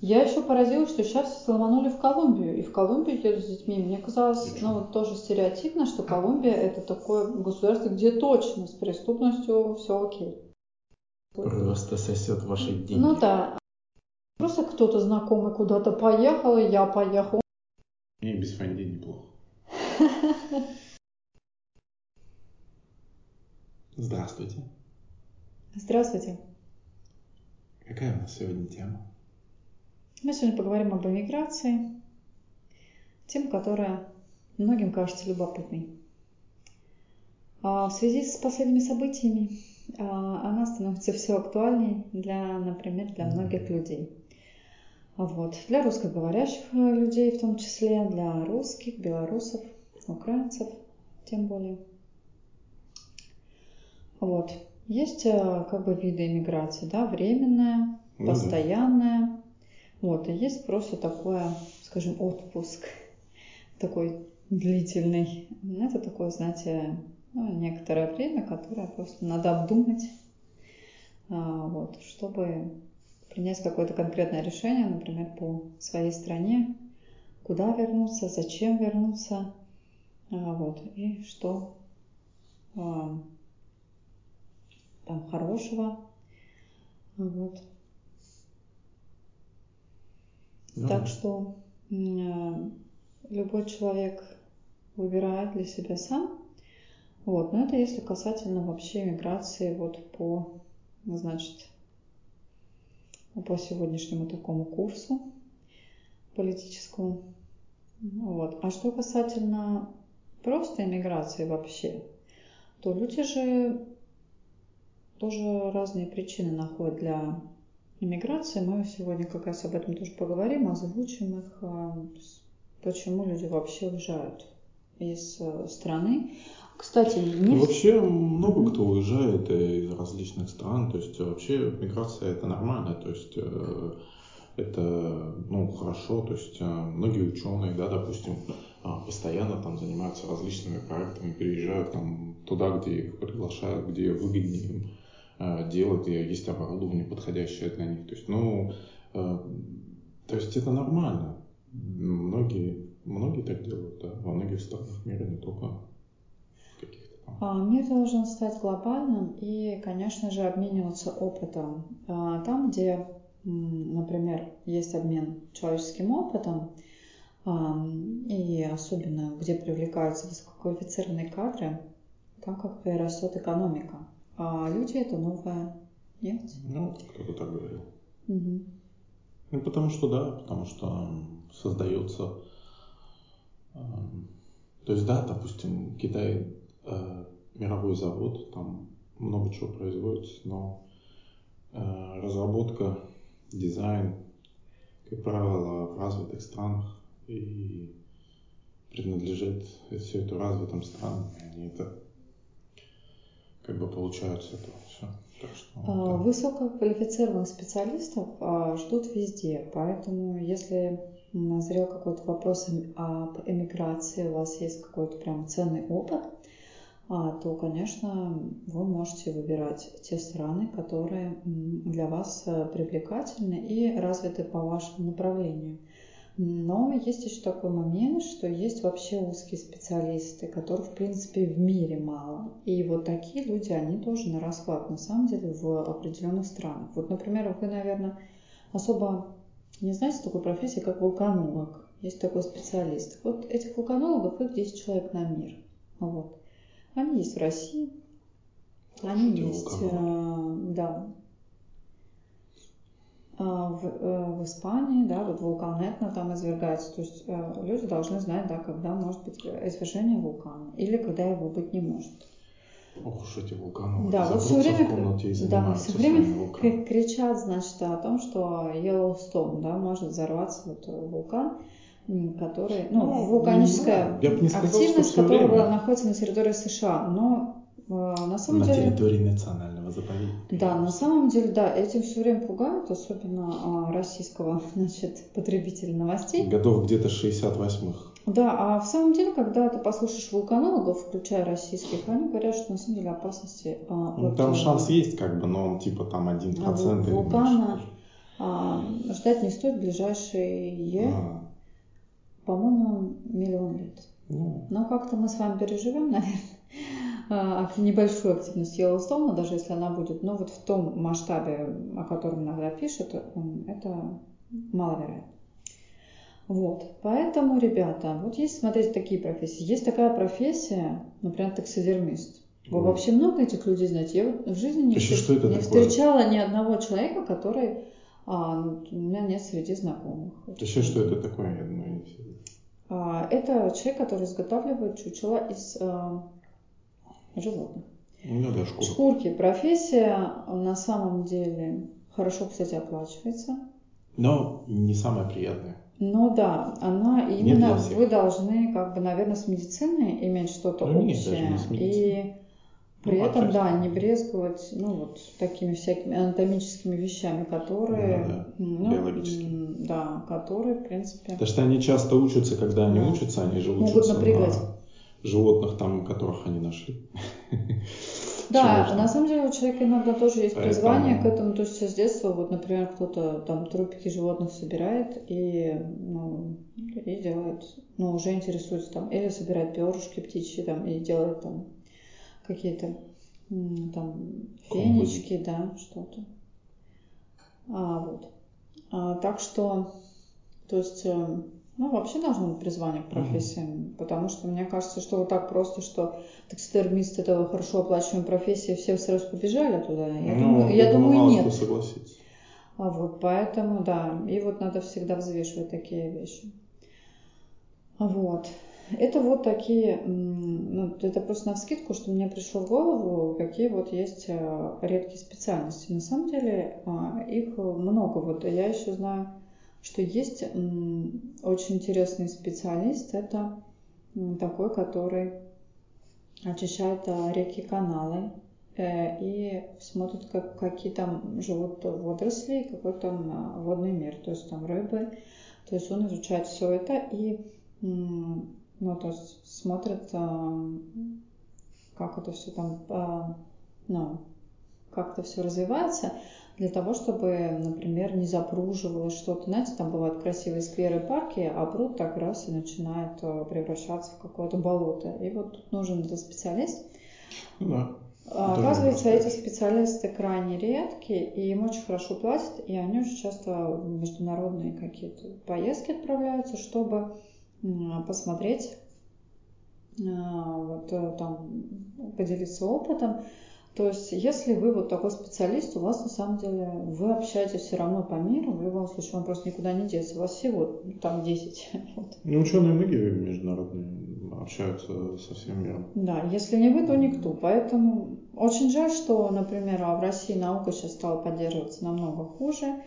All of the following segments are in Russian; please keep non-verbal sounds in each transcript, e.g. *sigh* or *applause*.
Я еще поразилась, что сейчас все ломанули в Колумбию, и в Колумбию едут с детьми. Мне казалось, ну вот тоже стереотипно, что Колумбия это такое государство, где точно с преступностью все окей. Просто сосет ваши деньги. Ну да. Просто кто-то знакомый куда-то поехал, и я поехал. Мне без фонди неплохо. *laughs* Здравствуйте. Здравствуйте. Какая у нас сегодня тема? Мы сегодня поговорим об эмиграции. Тема, которая многим кажется любопытной. А в связи с последними событиями а, она становится все актуальней для, например, для многих людей. Вот. Для русскоговорящих людей в том числе, для русских, белорусов, украинцев тем более. Вот. Есть э, как бы виды иммиграции, да, временная, ну, постоянная, да. Вот, и есть просто такое, скажем, отпуск, такой длительный. Это такое, знаете, ну, некоторое время, которое просто надо обдумать, а, вот, чтобы принять какое-то конкретное решение, например, по своей стране, куда вернуться, зачем вернуться, а, вот, и что а, там хорошего, вот. Да. Так что э, любой человек выбирает для себя сам. Вот, но это если касательно вообще миграции вот по, значит, по сегодняшнему такому курсу политическому. Вот. А что касательно просто иммиграции вообще, то люди же тоже разные причины находят для иммиграции. Мы сегодня как раз об этом тоже поговорим, озвучим их, а, почему люди вообще уезжают из э, страны. Кстати, не... Вообще много кто уезжает э, из различных стран, то есть вообще миграция это нормально, то есть э, это ну, хорошо, то есть многие ученые, да, допустим, постоянно там занимаются различными проектами, переезжают там туда, где их приглашают, где выгоднее им Э, делать, и есть оборудование подходящее для них. То есть, ну, э, то есть это нормально. Многие, многие так делают, да, во многих странах мира, не только каких-то там. А, мир должен стать глобальным и, конечно же, обмениваться опытом. А, там, где, например, есть обмен человеческим опытом, и особенно где привлекаются высококвалифицированные кадры, там как бы растет экономика. А люди это новая нефть? Ну, кто-то так говорил. Угу. Ну, потому что да, потому что создается... Э, то есть, да, допустим, Китай э, мировой завод, там много чего производится, но э, разработка, дизайн, как правило, в развитых странах и принадлежит все это развитым странам. Они это как бы получается это все. Так что, а, да. Высококвалифицированных специалистов а, ждут везде, поэтому если назрел какой-то вопрос об эмиграции, у вас есть какой-то прям ценный опыт, а, то, конечно, вы можете выбирать те страны, которые для вас э, привлекательны и развиты по вашему направлению. Но есть еще такой момент, что есть вообще узкие специалисты, которых, в принципе, в мире мало. И вот такие люди, они тоже на расклад, на самом деле, в определенных странах. Вот, например, вы, наверное, особо не знаете такой профессии, как вулканолог. Есть такой специалист. Вот этих вулканологов, их 10 человек на мир. Вот. Они есть в России, они есть, э, да, в, э, в Испании, да, вот вулкан Этна там извергается. То есть э, люди должны знать, да, когда может быть извержение вулкана или когда его быть не может. Ох уж эти вулканы. Да, вот все время, да, все время кричат, значит, о том, что Йеллоустон, да, может взорваться вот вулкан, который, ну, ну вулканическая активность, время. находится на территории США, но а, на самом на деле... территории национального заповедника. Да, на самом деле, да, этим все время пугают, особенно а, российского, *laughs* значит, потребителя новостей. Годов где-то 68-х. Да, а в самом деле, когда ты послушаешь вулканологов, включая российских, они говорят, что на самом деле опасности... А, ну, от, там э, шанс есть, как бы, но он типа там один процент или вулкана а, ждать не стоит ближайшие, А, по-моему, миллион лет. Ну, Но как-то мы с вами переживем, *laughs* наверное, а, небольшую активность Йеллоустоуна, даже если она будет. Но вот в том масштабе, о котором иногда пишут, это маловероятно. Вот, поэтому, ребята, вот есть, смотрите, такие профессии. Есть такая профессия, например, таксидермист. Вы Ой. вообще много этих людей знаете? Я вот в жизни не, встр- что это не такое? встречала ни одного человека, который а, ну, у меня нет среди знакомых. вообще, что это такое, я думаю, не Это человек, который изготавливает чучела из а, животных. Ну да, шкура. Шкурки. Профессия на самом деле хорошо, кстати, оплачивается. Но не самое приятное. Но да, она именно вы должны, как бы, наверное, с медициной иметь что-то Ну, нет, общее. даже не с и медициной. При Ну, этом, да, не брезговать, ну, вот такими всякими анатомическими вещами, которые, Ну да, ну, биологическими. да, которые, в принципе, Потому что они часто учатся, когда они учатся, они же могут учатся напрягать. на животных, там, которых они нашли. *laughs* Да, Чего на самом деле у человека иногда тоже есть Поэтому- призвание к этому, то есть с детства, вот, например, кто-то там трупики животных собирает и, ну, и делает, ну, уже интересуется там, или собирает перышки птичьи там и делает там какие-то там фенечки, да, что-то. А, вот. А, так что, то есть, э, ну, вообще должно быть призвание к профессиям, потому что мне кажется, что вот так просто, что таксидермист это хорошо оплачиваемая профессия, все сразу побежали туда. Я Ну, думаю, я думаю, нет. кто согласится. А вот, поэтому, да, и вот надо всегда взвешивать такие вещи. А Вот. Это вот такие, ну, это просто на вскидку, что мне пришло в голову, какие вот есть а, редкие специальности. На самом деле а, их много. Вот я еще знаю, что есть очень интересный специалист. Это такой, который очищает а, реки, каналы э, и смотрит, как, какие там живут водоросли, какой там а, водный мир, то есть там рыбы. То есть он изучает все это и ну, то есть смотрит, а, как это все там, а, ну, как это все развивается, для того, чтобы, например, не запруживалось что-то. Знаете, там бывают красивые скверы, парки, а пруд так раз и начинает а, превращаться в какое-то болото. И вот тут нужен этот специалист. Ну да. А, Оказывается, эти специалисты крайне редкие, и им очень хорошо платят, и они очень часто в международные какие-то поездки отправляются, чтобы посмотреть, а, вот э, там поделиться опытом. То есть, если вы вот такой специалист, у вас на самом деле вы общаетесь все равно по миру, в любом случае вам просто никуда не деться, у вас всего ну, там 10. *laughs* Вот. Ну, ученые многие международные общаются со всем миром. Да, если не вы, то никто. Поэтому очень жаль, что, например, а в России наука сейчас стала поддерживаться намного хуже.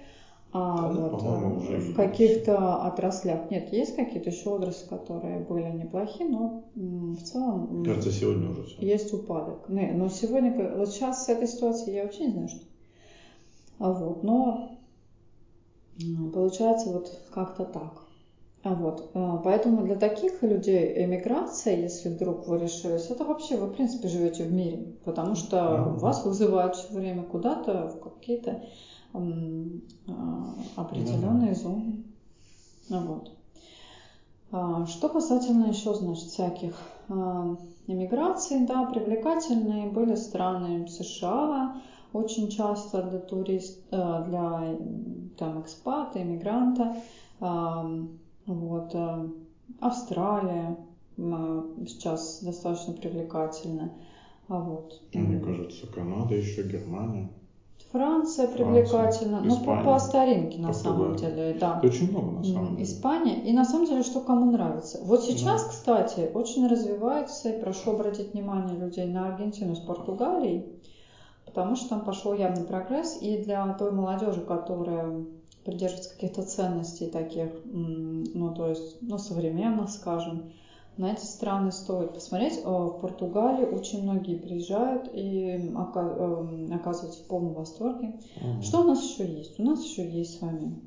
А Да, вот по-моему, э, уже в каких-то отраслях нет, есть какие-то еще отрасли, которые были неплохие, но в целом Кажется, сегодня уже все. есть упадок. Не, но сегодня, вот сейчас с этой ситуацией я вообще не знаю, что. А вот, но получается вот как-то так. А вот, э, поэтому для таких людей эмиграция, если вдруг вы решились, это вообще вы, в принципе, живете в мире, потому что Мгм. вас вызывают все время куда-то, в какие-то а, определенные зоны. Ну вот. А, Что касательно еще, значит, всяких а, иммиграций, да, привлекательные были страны США, очень часто для турист, э, для там экспата, иммигранта, А, вот, э, Австралия а, сейчас достаточно привлекательная, а вот. Мне м, кажется, Канада еще, Германия. Франция Франция, привлекательна, но по, Испания, по старинке на самом деле, да. Это очень много, на самом деле. Испания. И на самом деле, что кому нравится. Вот сейчас, Да. кстати, очень развивается, и прошу обратить внимание людей на Аргентину с Португалией, потому что там пошел явный прогресс, и для той молодежи, которая придерживается каких-то ценностей таких, ну, то есть, ну, современных, скажем, на эти страны стоит посмотреть. Э, В Португалии очень многие приезжают и ока- эм, оказываются в полном восторге. Мгм. Что у нас еще есть? У нас еще есть с вами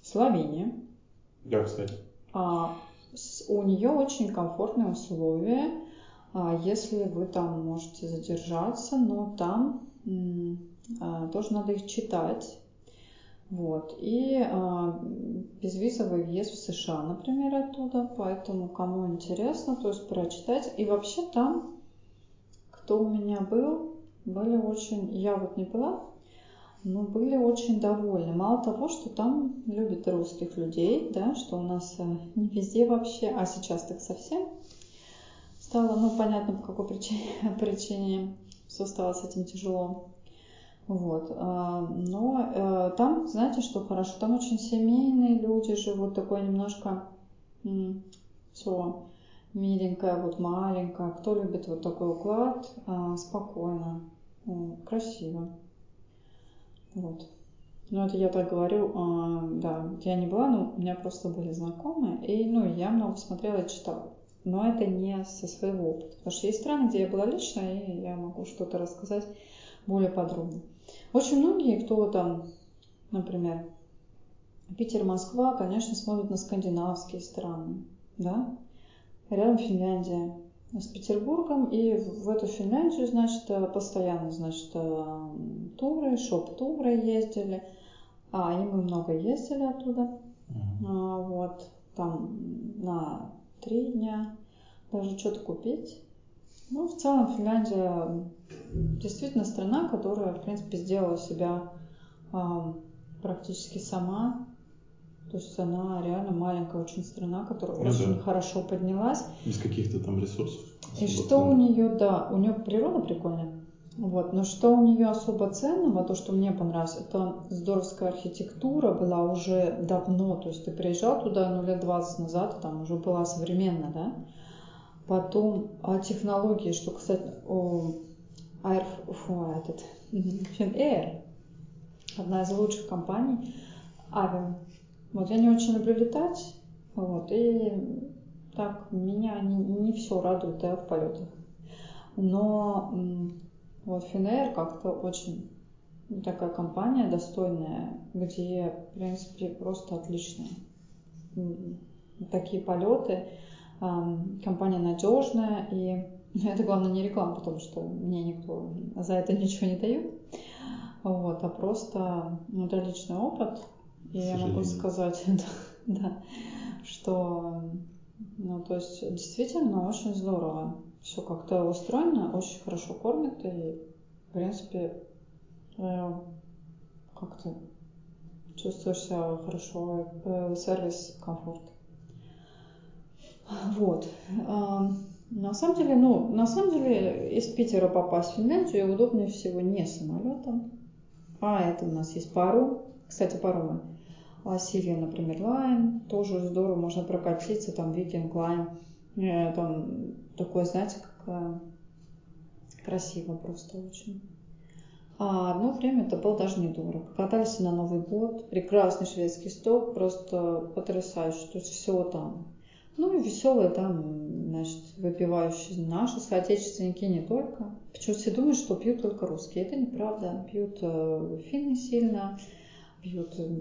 Словения. Да, кстати. А, с- у нее очень комфортные условия, а, если вы там можете задержаться, но там м, а, тоже надо их читать. Вот. И а, безвизовый въезд в США, например, оттуда. Поэтому, кому интересно, то есть прочитать. И вообще там, кто у меня был, были очень... Я вот не была, но были очень довольны. Мало того, что там любят русских людей, да, что у нас э, не везде вообще, а сейчас так совсем стало, ну, понятно, по какой *laughs* причине, причине все стало с этим тяжело. Вот. А, но э, там, знаете, что хорошо, там очень семейные люди живут, такое немножко все миленькое, вот маленькое. Кто любит вот такой уклад, а, спокойно, красиво. Вот. Ну, это я так говорю, а, да, я не была, но у меня просто были знакомые, и, ну, я много смотрела и читала. Но это не со своего опыта, потому что есть страны, где я была лично, и я могу что-то рассказать более подробно. Очень многие, кто там, например, Питер, Москва, конечно, смотрят на скандинавские страны, да, рядом Финляндия с Петербургом, и в эту Финляндию, значит, постоянно, значит, туры, шоп-туры ездили, а и мы много ездили оттуда, а, вот, там на три дня даже что-то купить. Ну, в целом Финляндия действительно страна, которая, в принципе, сделала себя практически сама. То есть она реально маленькая очень страна, которая ну, очень да. хорошо поднялась. Без каких-то там ресурсов. И что ценных. у нее, да, у нее природа прикольная. Вот, но что у нее особо ценного, то, что мне понравилось, это здоровская архитектура была уже давно, то есть ты приезжал туда, ну, лет 20 назад, там уже была современная, да, Потом о технологии, что, кстати, о Air, фу, этот, Finnair, *laughs* одна из лучших компаний, авиа. Вот я не очень люблю летать, вот, и так меня не, не все радует да, в полетах. Но вот Finnair как-то очень такая компания достойная, где, в принципе, просто отличные такие полеты компания надежная, и это главное не реклама, потому что мне никто за это ничего не дает, вот, а просто ну, это личный опыт, и я могу сказать, *laughs* да, да, что, ну, то есть действительно очень здорово, все как-то устроено, очень хорошо кормят, и, в принципе, э, как-то чувствуешь себя хорошо, э, сервис, комфорт. Вот. На самом деле, ну, на самом деле, из Питера попасть в Финляндию удобнее всего не самолетом, а это у нас есть паром. Кстати, паромы. А Silja, например, Line, тоже здорово, можно прокатиться, там Viking Line, э, там такое, знаете, как красиво просто очень. А одно время это было даже недорого. Катались на Новый год, прекрасный шведский стол, просто потрясающий, то есть все там ну и веселые там, значит, выпивающие наши соотечественники не только. Почему все думают, что пьют только русские. Это неправда. Пьют э, финны сильно, пьют э,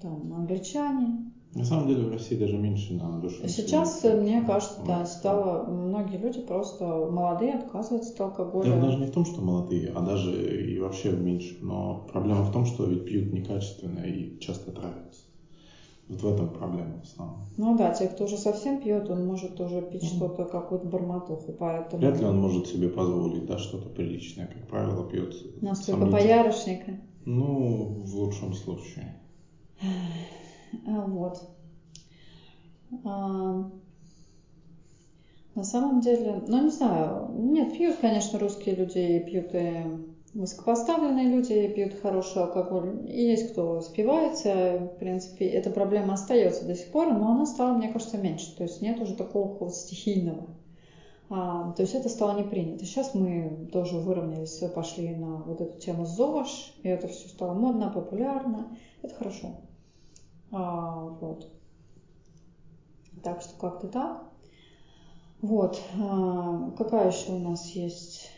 там англичане. На самом деле в России даже меньше на душу. Сейчас, э, мне кажется, да, стало, многие люди просто молодые отказываются от алкоголя. Дело даже не в том, что молодые, а даже и вообще меньше. Но проблема в том, что ведь пьют некачественно и часто травятся. Вот в этом проблема в основном. Ну да, те, кто уже совсем пьет, он может уже пить mm что-то, какую-то бормотуху, поэтому... Вряд ли он может себе позволить, да, что-то приличное, как правило, пьет. Настолько боярышника. Ну, в лучшем случае. А, вот. А, на самом деле, ну не знаю, нет, пьют, конечно, русские люди, пьют и высокопоставленные люди пьют хороший алкоголь, и есть кто спивается, в принципе, эта проблема остается до сих пор, но она стала, мне кажется, меньше, то есть нет уже такого вот стихийного. А, то есть это стало не принято. Сейчас мы тоже выровнялись, пошли на вот эту тему ЗОЖ, и это все стало модно, популярно. Это хорошо. А, вот. Так что как-то так. Вот. А, какая еще у нас есть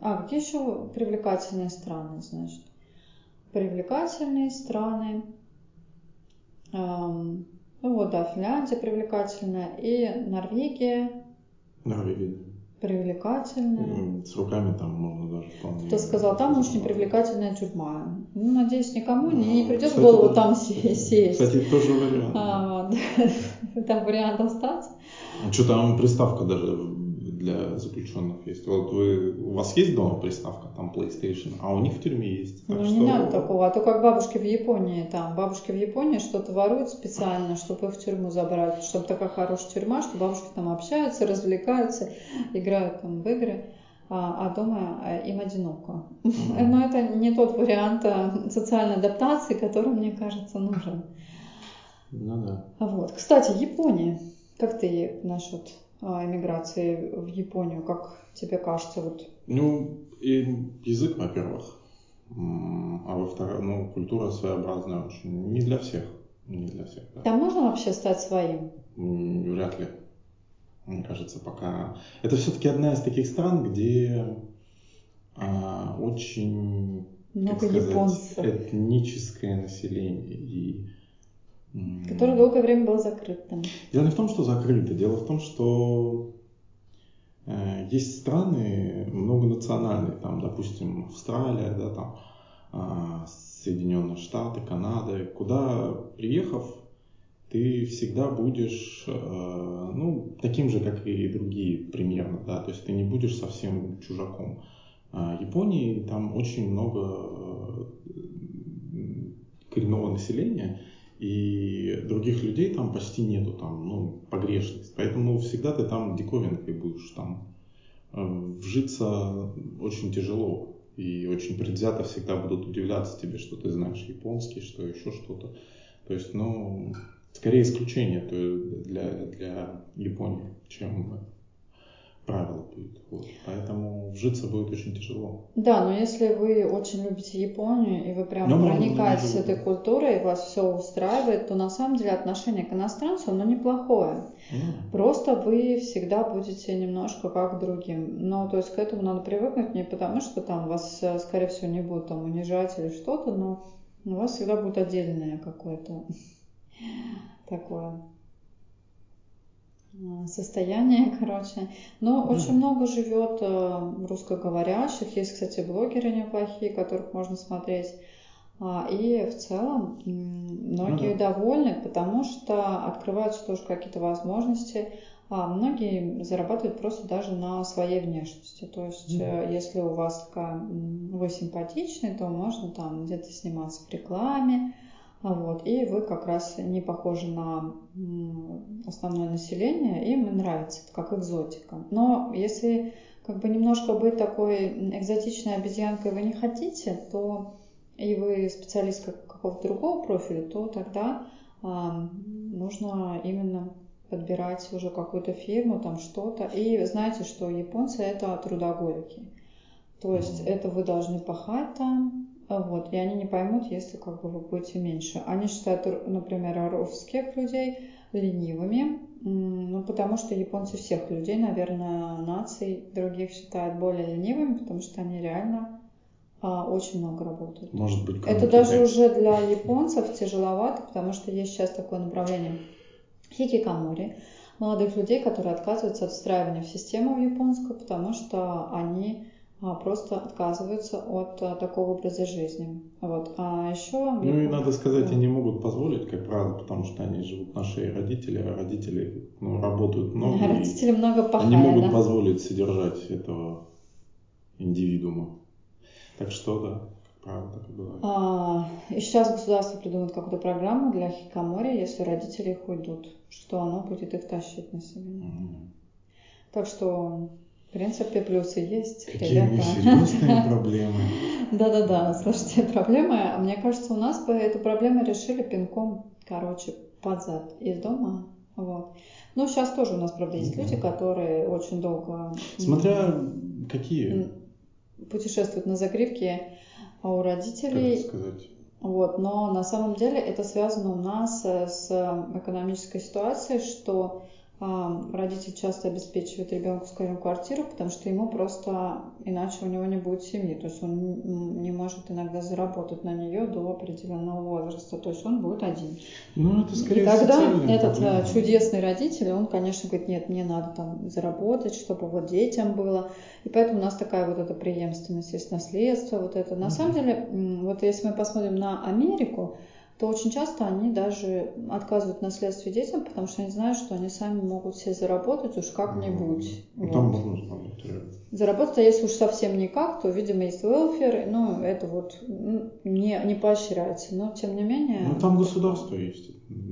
а, какие еще привлекательные страны, значит? Привлекательные страны. Эм, ну вот, да, Финляндия привлекательная и Норвегия. Норвегия. Привлекательная. С руками там можно даже вполне. Кто сказал, там очень привлекательная тюрьма. Ну, надеюсь, никому не, не придет Кстати, в голову да. там се- сесть. Кстати, тоже вариант. *laughs* да. А, вот. Там вариант остаться. А что там приставка даже для заключенных есть? Вот вы, у вас есть дома приставка, там PlayStation, а у них в тюрьме есть. Так Ну, что- не надо такого. А то как бабушки в Японии там. Бабушки в Японии что-то воруют специально, чтобы их в тюрьму забрать. Чтобы такая хорошая тюрьма, что бабушки там общаются, развлекаются, играют там в игры. А, а дома э, им одиноко. Но это не тот вариант э, социальной адаптации, который, мне кажется, нужен. Ну да. А Вот. Кстати, Япония. Как ты насчет а, эмиграции в Японию? Как тебе кажется? Вот Ну, и язык, во-первых. А во-вторых, ну, культура своеобразная очень. Не для всех. Не для всех, да. там можно вообще стать своим? Вряд ли. Мне кажется, пока... Это все-таки одна из таких стран, где а, очень, Много сказать, японцев. этническое население. И, Который долгое время был закрытым. Дело не в том, что закрыто, дело в том, что э, есть страны многонациональные, там, допустим, Австралия, да, там, а, Соединенные Штаты, Канада, куда приехав, ты всегда будешь, э, ну, таким же, как и другие примерно, да, то есть ты не будешь совсем чужаком. А Японии там очень много э, коренного населения, и других людей там почти нету, там, ну, погрешность. Поэтому всегда ты там диковинкой будешь, там, э, вжиться очень тяжело. И очень предвзято всегда будут удивляться тебе, что ты знаешь японский, что еще что-то. То есть, ну, скорее исключение есть для, для Японии, чем правило будет. Вот. Поэтому вжиться будет очень тяжело. Да, но если вы очень любите Японию, и вы прям можно проникаетесь не этой культурой, и вас все устраивает, то на самом деле отношение к иностранцу, оно неплохое. Ну, Просто вы всегда будете немножко как другим. Ну, то есть к этому надо привыкнуть не потому, что там вас, э, скорее всего, не будут там унижать или что-то, но у вас всегда будет отдельное какое-то *laughs* такое состояние, *laughs* короче. Но очень много живет э, русскоговорящих. Есть, кстати, блогеры неплохие, которых можно смотреть. А, И в целом многие да. довольны, потому что открываются тоже какие-то возможности. А многие зарабатывают просто даже на своей внешности. То есть, э, если у вас такая, вы симпатичный, то можно там где-то сниматься в рекламе, вот, и вы как раз не похожи на основное население, им нравится, это как экзотика. Но если как бы немножко быть такой экзотичной обезьянкой вы не хотите, то и вы специалист как- какого-то другого профиля, то тогда ам, нужно именно подбирать уже какую-то фирму, там что-то. И знаете, что японцы это трудоголики. То есть Мгм. это вы должны пахать там, а вот, и они не поймут, если как бы вы будете меньше. Они считают, например, русских людей ленивыми, ну, потому что японцы всех людей, наверное, наций других считают более ленивыми, потому что они реально а, очень много работают. может быть, Это даже Китая. уже для японцев тяжеловато, потому что есть сейчас такое направление хикикомори, молодых людей, которые отказываются от встраивания в систему в японскую, потому что они а, просто отказываются от а, такого образа жизни. Вот. А еще... Ну и надо сказать, Да. они могут позволить, как правило, потому что они живут на шее родителей, а родители ну, работают *laughs* много. и Родители много они пахали, могут да. позволить содержать этого индивидуума. Так что, да, как правило, так и бывает. А, и сейчас государство придумает какую-то программу для хикикомори, если родители их уйдут, что оно будет их тащить на себе. М. Так что, в принципе, плюсы есть, Какие ребята. серьезные *laughs* проблемы. Да-да-да, слушайте, проблемы, мне кажется, у нас бы эту проблему решили пинком, короче, под зад из дома. Вот. Ну, сейчас тоже у нас, правда, есть да. люди, которые очень долго Смотря какие, путешествуют на загривке а у как родителей. это сказать. Вот, но на самом деле это связано у нас э, с экономической ситуацией, что родитель часто обеспечивает ребенку, скажем, квартиру, потому что ему просто иначе у него не будет семьи. То есть он не может иногда заработать на нее до определенного возраста. То есть он будет один. Ну, это скорее И тогда этот проблема. чудесный родитель, он, конечно, говорит, нет, мне надо там заработать, чтобы вот детям было. И поэтому у нас такая вот эта преемственность есть наследство, вот это. На mm-hmm. самом деле, вот если мы посмотрим на Америку, то очень часто они даже отказывают наследстве детям, потому что они знают, что они сами могут себе заработать уж как-нибудь. Ну, вот. Там можно заработать. Заработать, а если уж совсем никак, то, видимо, есть welfare, ну, это вот не, не поощряется, но тем не менее... Ну, там государство есть,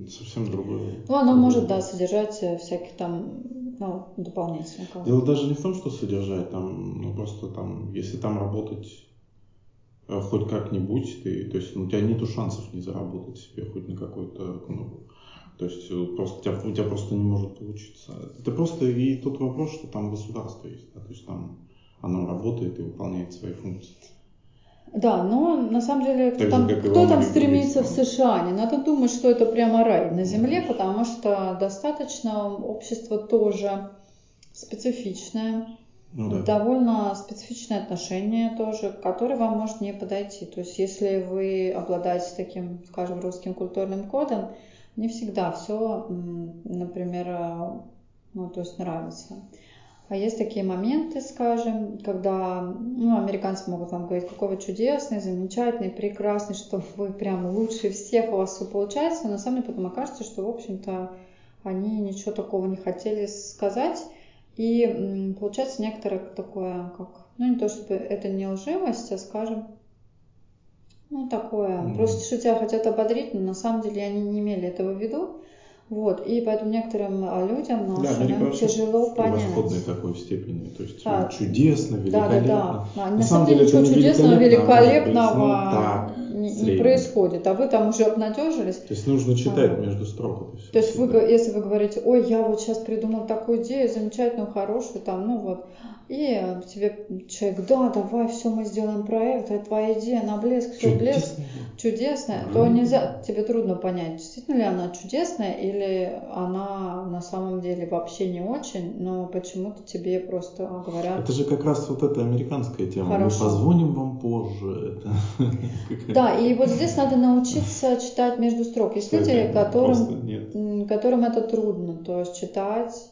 совсем другое. Ну, оно другое. может, да, содержать э, всяких там, ну, дополнительно. Дело даже не в том, что содержать, там, ну, просто там, если там работать хоть как-нибудь ты, то есть ну, у тебя нету шансов не заработать себе хоть на какой-то, ну, то есть э, просто, у, тебя, у тебя просто не может получиться. Это просто и тот вопрос, что там государство есть, да, то есть там оно работает и выполняет свои функции. Да, но на самом деле так там, же, кто там стремится в США, не надо думать, что это прямо рай на земле, потому что достаточно общество тоже специфичное ну, да. довольно специфичное отношение тоже, которое вам может не подойти. То есть, если вы обладаете таким, скажем, русским культурным кодом, не всегда все, например, э, ну, то есть нравится. А есть такие моменты, скажем, когда ну, американцы могут вам говорить, какой вы чудесный, замечательный, прекрасный, что вы прям лучше всех, у вас все получается. Но на самом деле потом окажется, что, в общем-то, они ничего такого не хотели сказать. И получается некоторое такое, как, ну не то чтобы это не лживость, а скажем, ну такое, mm-hmm. просто что тебя хотят ободрить, но на самом деле они не имели этого в виду. Вот, и поэтому некоторым а, людям нашим да, тяжело понять. Превосходной такой степени, то есть а, чудесно, великолепно. Да, да, да. На, на самом деле ничего чудесного, великолепного быть, ну, так, не, не происходит, а вы там уже обнадежились. То есть нужно читать а, между строк это все. То есть вы, если вы говорите, ой, я вот сейчас придумал такую идею замечательную, хорошую, там, ну вот, и тебе человек, да, давай, все, мы сделаем проект, это твоя идея, на блеск, все блеск, чудесная, то нельзя, тебе трудно понять, действительно ли она чудесная или она на самом деле вообще не очень, но почему-то тебе просто говорят. Это же как раз вот эта американская тема. Хорошо. Мы позвоним вам позже. Это... *laughs* Да, и вот здесь надо научиться читать между строк. Есть люди, которым, которым это трудно, то есть читать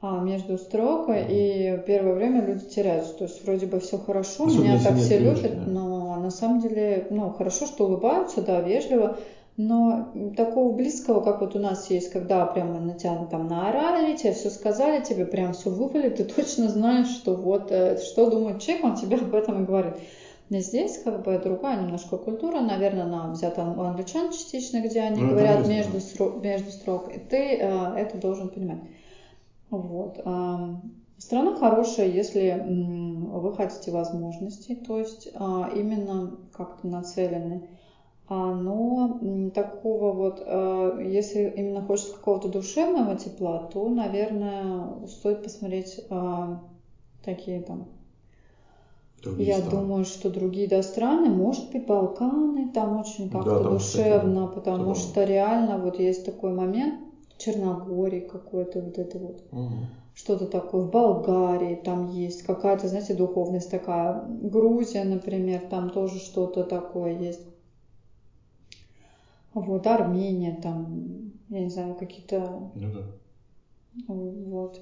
а, между строк, и первое время люди теряются. То есть вроде бы все хорошо, Особенно меня так все любят, да. но на самом деле, ну, хорошо, что улыбаются, да, вежливо, но такого близкого, как вот у нас есть, когда прямо на тебя там наорали, тебе все сказали, тебе прям все выпали, ты точно знаешь, что вот, э, что думает человек, он тебе об этом и говорит. И здесь как бы другая немножко культура, наверное, она взята у англичан частично, где они ну, говорят между, строк, между строк, и ты э, это должен понимать. Вот. Страна хорошая, если вы хотите возможностей, то есть а, именно как-то нацелены. А, но такого вот, а, если именно хочется какого-то душевного тепла, то, наверное, стоит посмотреть такие там Другие Я страны. думаю, что другие да, страны, может быть, Балканы, там очень как-то да, душевно, кстати, потому что реально вот есть такой момент, Черногории какой-то вот это вот. Угу. Что-то такое. В Болгарии там есть какая-то, знаете, духовность такая. Грузия, например, там тоже что-то такое есть. Вот, Армения, там, я не знаю, какие-то... Ну да. Вот.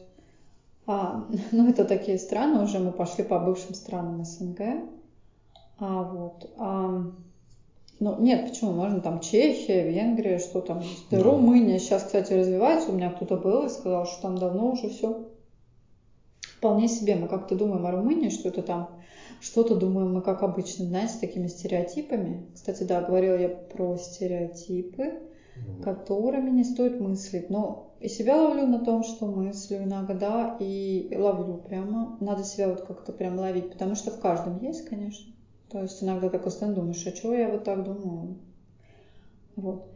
А, *laughs* ну, это такие страны, уже мы пошли по бывшим странам СНГ. А вот. А, ну, нет, почему? Можно там Чехия, Венгрия, что там. Да. Румыния сейчас, кстати, развивается. У меня кто-то был и сказал, что там давно уже все вполне себе. Мы как-то думаем о Румынии, что это там что-то думаем мы как обычно, знаете, с такими стереотипами. Кстати, да, говорила я про стереотипы. Которыми не стоит мыслить. Но и себя ловлю на том, что мыслю иногда, и ловлю прямо. Надо себя вот как-то прям ловить, потому что в каждом есть, конечно. То есть иногда так постоянно думаешь, а чего я вот так думаю? Вот.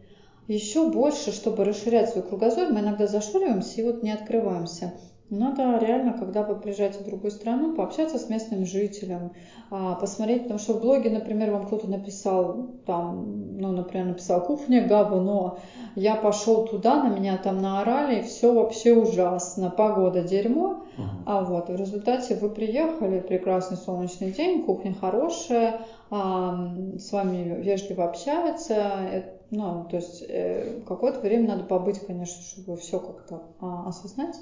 Еще больше, чтобы расширять свой кругозор, мы иногда зашуриваемся и вот не открываемся. Надо реально, когда вы приезжаете в другую страну, пообщаться с местным жителем, а, посмотреть, потому что в блоге, например, вам кто-то написал, там, ну, например, написал «Кухня говно», я пошел туда, на меня там наорали, все вообще ужасно, погода дерьмо, uh-huh. а вот в результате вы приехали, прекрасный солнечный день, кухня хорошая, а, с вами вежливо общаются, э, ну, то есть э, какое-то время надо побыть, конечно, чтобы все как-то а, осознать.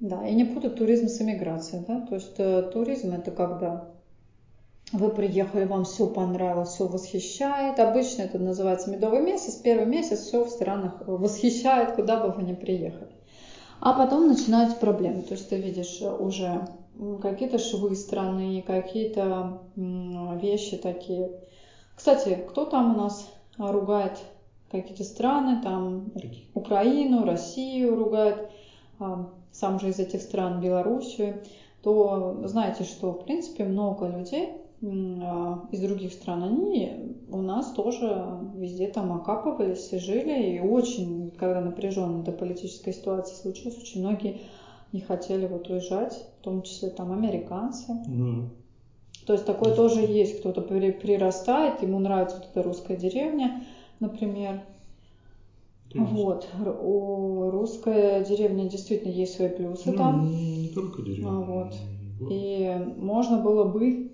Да, и не путать туризм с эмиграцией, да, то есть э, туризм это когда вы приехали, вам все понравилось, все восхищает. Обычно это называется медовый месяц. Первый месяц все в странах восхищает, куда бы вы ни приехали. А потом начинаются проблемы. То есть ты видишь уже какие-то швы страны, какие-то вещи такие. Кстати, кто там у нас ругает какие-то страны, там Украину, Россию ругает сам же из этих стран Белоруссию, то знаете, что в принципе много людей а, из других стран, они у нас тоже везде там окапывались и жили, и очень, когда напряженная эта политическая ситуация случилась, очень многие не хотели вот уезжать, в том числе там американцы. Mm. То есть такое тоже есть, кто-то прирастает, ему нравится вот эта русская деревня, например, вот. У русская деревня действительно есть свои плюсы ну, там. Не только деревня. А, вот. И можно было бы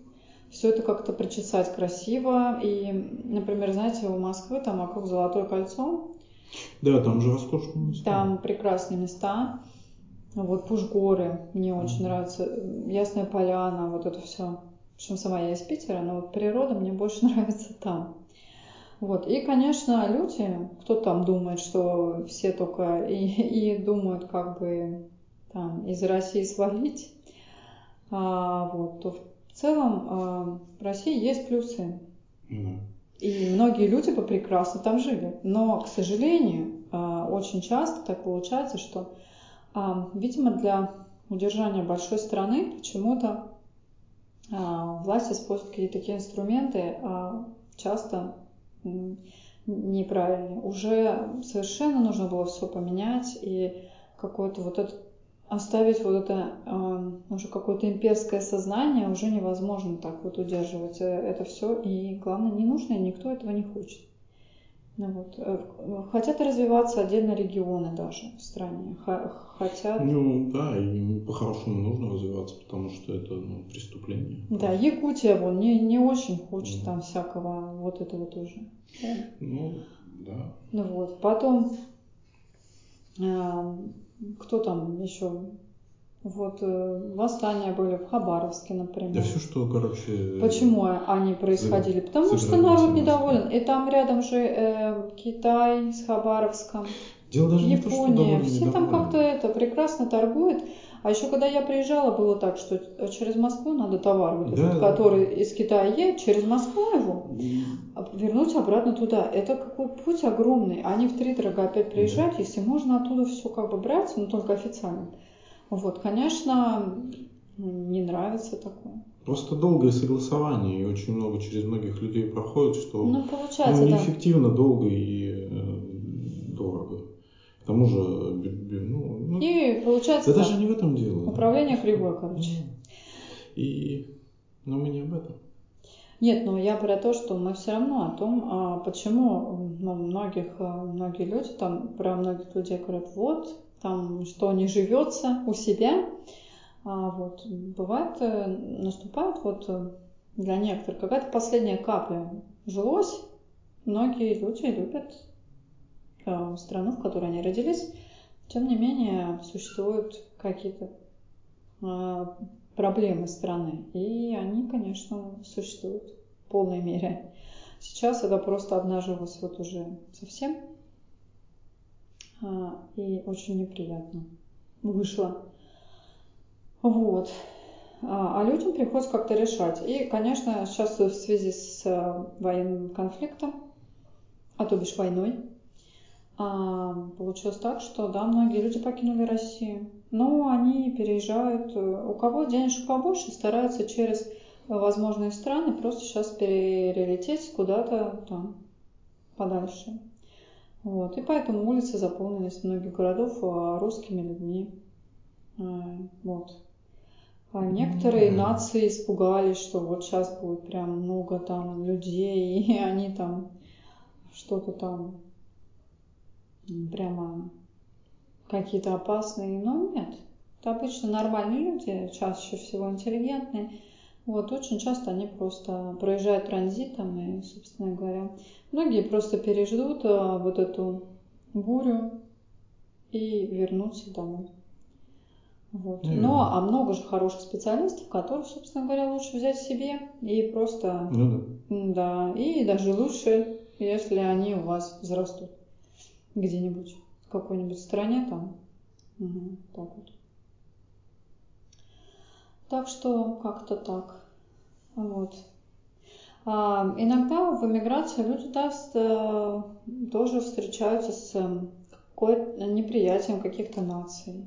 все это как-то причесать красиво. И, например, знаете, у Москвы там вокруг Золотое кольцо. Да, там же роскошные места. Там прекрасные места. Вот Пушгоры мне очень mm. нравится. Ясная поляна, вот это все. Причем сама я из Питера, но вот природа мне больше *laughs* нравится там. Вот. И, конечно, люди, кто там думает, что все только и, и думают, как бы там из России свалить, а, вот, то в целом а, в России есть плюсы. Mm-hmm. И многие люди бы прекрасно там жили. Но, к сожалению, а, очень часто так получается, что, а, видимо, для удержания большой страны почему-то а, власть использует какие-то такие инструменты, а, часто неправильный. Уже совершенно нужно было все поменять и какой-то вот этот оставить вот это э, уже какое-то имперское сознание уже невозможно так вот удерживать э, это все и главное не нужно и никто этого не хочет ну, вот. Э, хотят развиваться отдельно регионы даже в стране. Хотят... Ну да, и по-хорошему нужно развиваться, потому что это ну, преступление. Да, Якутия вон не, не очень хочет mm. там всякого вот этого тоже. Да? Ну, да. Ну вот. Потом э, кто там еще вот э, восстания были в Хабаровске, например. Да все, что, короче... Почему они происходили? Потому что народ недоволен. И там рядом же э, Китай с Хабаровском, Дело даже Япония. Не то, что Все там как-то это прекрасно торгуют. А еще когда я приезжала, было так, что через Москву надо товар, вот да, этот, да. который из Китая едет, через Москву его вернуть обратно туда. Это какой путь огромный. Они в три дорога опять приезжают, да. если можно оттуда все как бы брать, но только официально. Вот, конечно, не нравится такое. Просто долгое согласование и очень много через многих людей проходит, что ну, получается, ну, неэффективно, да. долго и э, дорого. К тому же, ну, ну и получается. Да так. даже не в этом дело. Управление да. кривое, короче. И, но мы не об этом. Нет, но я про то, что мы все равно о том, а почему ну, многих, многие люди там, про многих людей говорят, вот, там, что не живется у себя. А вот бывает, э, наступает вот э, для некоторых какая-то последняя капля. Жилось, многие люди любят э, страну, в которой они родились. Тем не менее, существуют какие-то проблемы страны. И они, конечно, существуют в полной мере. Сейчас это просто обнажилось вот уже совсем. А, и очень неприятно вышло. Вот. А, а людям приходится как-то решать. И, конечно, сейчас в связи с э, военным конфликтом, а то бишь войной, а, получилось так, что да, многие люди покинули Россию. Но они переезжают, э, у кого денежек побольше, стараются через возможные страны просто сейчас перелететь куда-то там подальше. Вот. И поэтому улицы заполнились многих городов а, русскими людьми. Вот. А некоторые mm-hmm. нации испугались, что вот сейчас будет прям много там людей, *laughs* и они там что-то там прямо какие-то опасные. Но нет, это обычно нормальные люди, чаще всего интеллигентные. Вот, очень часто они просто проезжают транзитом и, собственно говоря, многие просто переждут а, вот эту бурю и вернутся домой. Вот. Mm. Но, а много же хороших специалистов, которых, собственно говоря, лучше взять себе и просто, ну, да. да, и даже лучше, если они у вас взрастут где-нибудь в какой-нибудь стране там, угу, так вот. Так что как-то так. Вот. А, иногда в эмиграции люди даст, э, тоже встречаются с неприятием каких-то наций.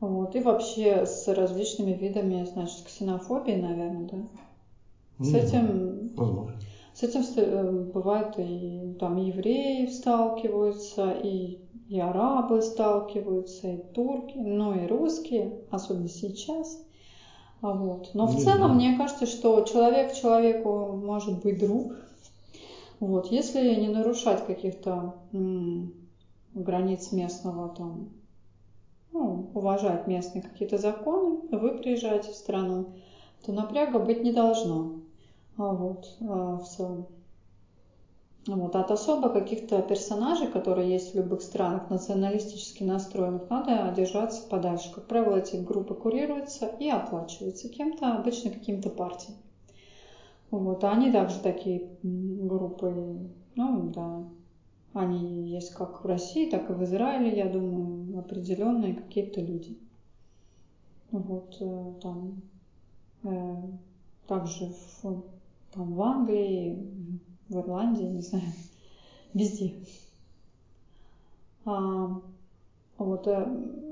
Вот. И вообще с различными видами, значит, ксенофобии, наверное, да? С этим, Возможно. с этим э, бывает и там евреи сталкиваются, и, и арабы сталкиваются, и турки, ну и русские, особенно сейчас. Вот. Но в Не целом, знаю. мне кажется, что человек человеку может быть друг. Вот. Если не нарушать каких-то границ местного там, ну, уважать местные какие-то законы, вы приезжаете в страну, то напряга быть не должно. А вот, а в целом. Вот. От особо каких-то персонажей, которые есть в любых странах, националистически настроенных, надо держаться подальше. Как правило, эти группы курируются и оплачиваются кем-то, обычно какими-то партиями. Вот. А они также такие группы, ну да, они есть как в России, так и в Израиле, я думаю, определенные какие-то люди. Вот э, там э, также в, там, в Англии, в Ирландии, не знаю, *laughs* везде. А, вот, э,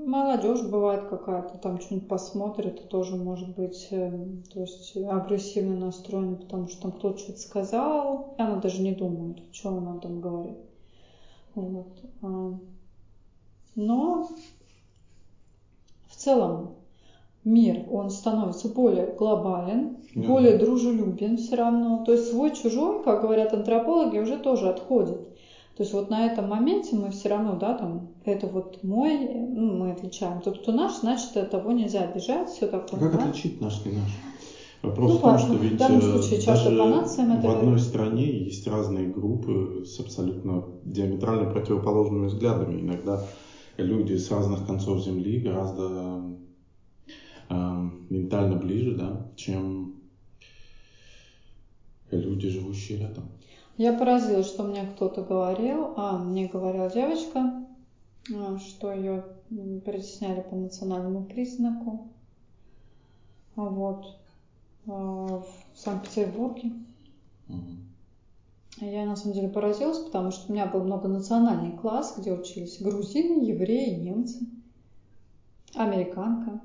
молодежь бывает какая-то, там что-нибудь посмотрит, и тоже может быть, э, то есть агрессивно настроена, потому что там кто-то что-то сказал, и она даже не думает, что она там говорит. Вот. А, но в целом мир, он становится более глобален, да. более дружелюбен все равно. То есть свой-чужой, как говорят антропологи, уже тоже отходит. То есть вот на этом моменте мы все равно, да, там, это вот мой, ну, мы отличаем. Тот, кто наш, значит, того нельзя обижать, все такое. А как отличить наш не наш? Вопрос ну, в том, что ведь в данном э, случае даже по нациям это в одной стране есть разные группы с абсолютно диаметрально противоположными взглядами. Иногда люди с разных концов Земли гораздо ментально ближе, да, чем люди, живущие рядом. Я поразилась, что мне кто-то говорил, а мне говорила девочка, а, что ее притесняли по национальному признаку. А вот а, в Санкт-Петербурге. Угу. Я на самом деле поразилась, потому что у меня был многонациональный класс, где учились грузины, евреи, немцы, американка.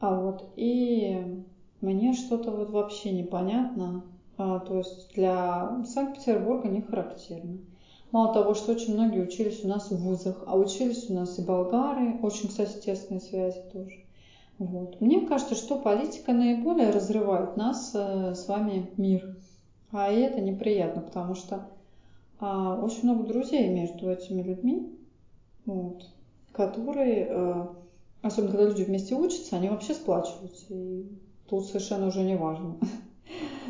А вот и мне что-то вот вообще непонятно. А, то есть для Санкт-Петербурга не характерно. Мало того, что очень многие учились у нас в вузах, а учились у нас и болгары, очень, кстати, тесные связи тоже. Вот. Мне кажется, что политика наиболее разрывает нас э, с вами мир. А это неприятно, потому что а, очень много друзей между этими людьми, вот, которые э, Особенно, когда люди вместе учатся, они вообще сплачиваются. И тут совершенно уже не важно. *laughs*